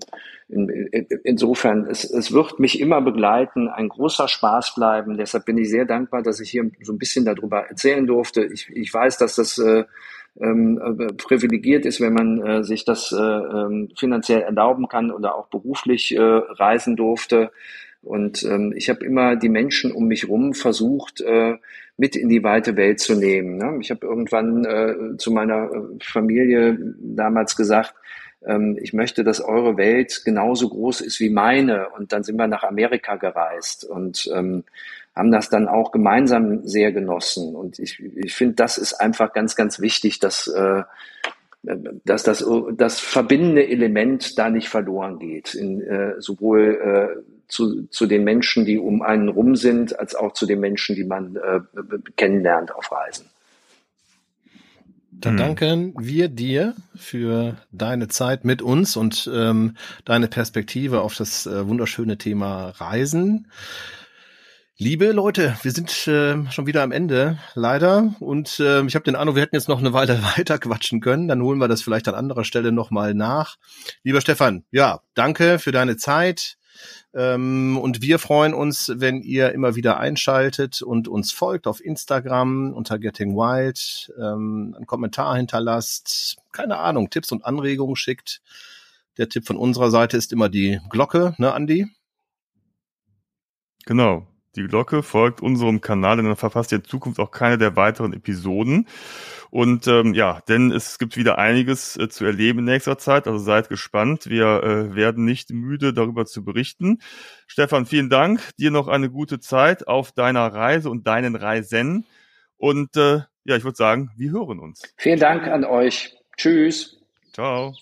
in, in, insofern, es, es wird mich immer begleiten, ein großer Spaß bleiben. Deshalb bin ich sehr dankbar, dass ich hier so ein bisschen darüber erzählen durfte. Ich, ich weiß, dass das äh, ähm, äh, privilegiert ist, wenn man äh, sich das äh, ähm, finanziell erlauben kann oder auch beruflich äh, reisen durfte. Und ähm, ich habe immer die Menschen um mich rum versucht, äh, mit in die weite Welt zu nehmen. Ne? Ich habe irgendwann äh, zu meiner äh, Familie damals gesagt, ähm, ich möchte, dass eure Welt genauso groß ist wie meine. Und dann sind wir nach Amerika gereist. Und ähm, haben das dann auch gemeinsam sehr genossen. Und ich, ich finde, das ist einfach ganz, ganz wichtig, dass, äh, dass das, das verbindende Element da nicht verloren geht. In, äh, sowohl äh, zu, zu den Menschen, die um einen rum sind, als auch zu den Menschen, die man äh, kennenlernt auf Reisen. Dann hm. danken wir dir für deine Zeit mit uns und ähm, deine Perspektive auf das äh, wunderschöne Thema Reisen. Liebe Leute, wir sind äh, schon wieder am Ende, leider. Und äh, ich habe den Ahnung, wir hätten jetzt noch eine Weile *laughs* weiter quatschen können. Dann holen wir das vielleicht an anderer Stelle nochmal nach. Lieber Stefan, ja, danke für deine Zeit. Ähm, und wir freuen uns, wenn ihr immer wieder einschaltet und uns folgt auf Instagram unter Getting Wild, ähm, einen Kommentar hinterlasst, keine Ahnung, Tipps und Anregungen schickt. Der Tipp von unserer Seite ist immer die Glocke, ne, Andi? Genau, die Glocke, folgt unserem Kanal, denn dann verpasst ihr in Zukunft auch keine der weiteren Episoden. Und ähm, ja, denn es gibt wieder einiges äh, zu erleben in nächster Zeit, also seid gespannt. Wir äh, werden nicht müde, darüber zu berichten. Stefan, vielen Dank. Dir noch eine gute Zeit auf deiner Reise und deinen Reisen. Und äh, ja, ich würde sagen, wir hören uns. Vielen Dank an euch. Tschüss. Ciao.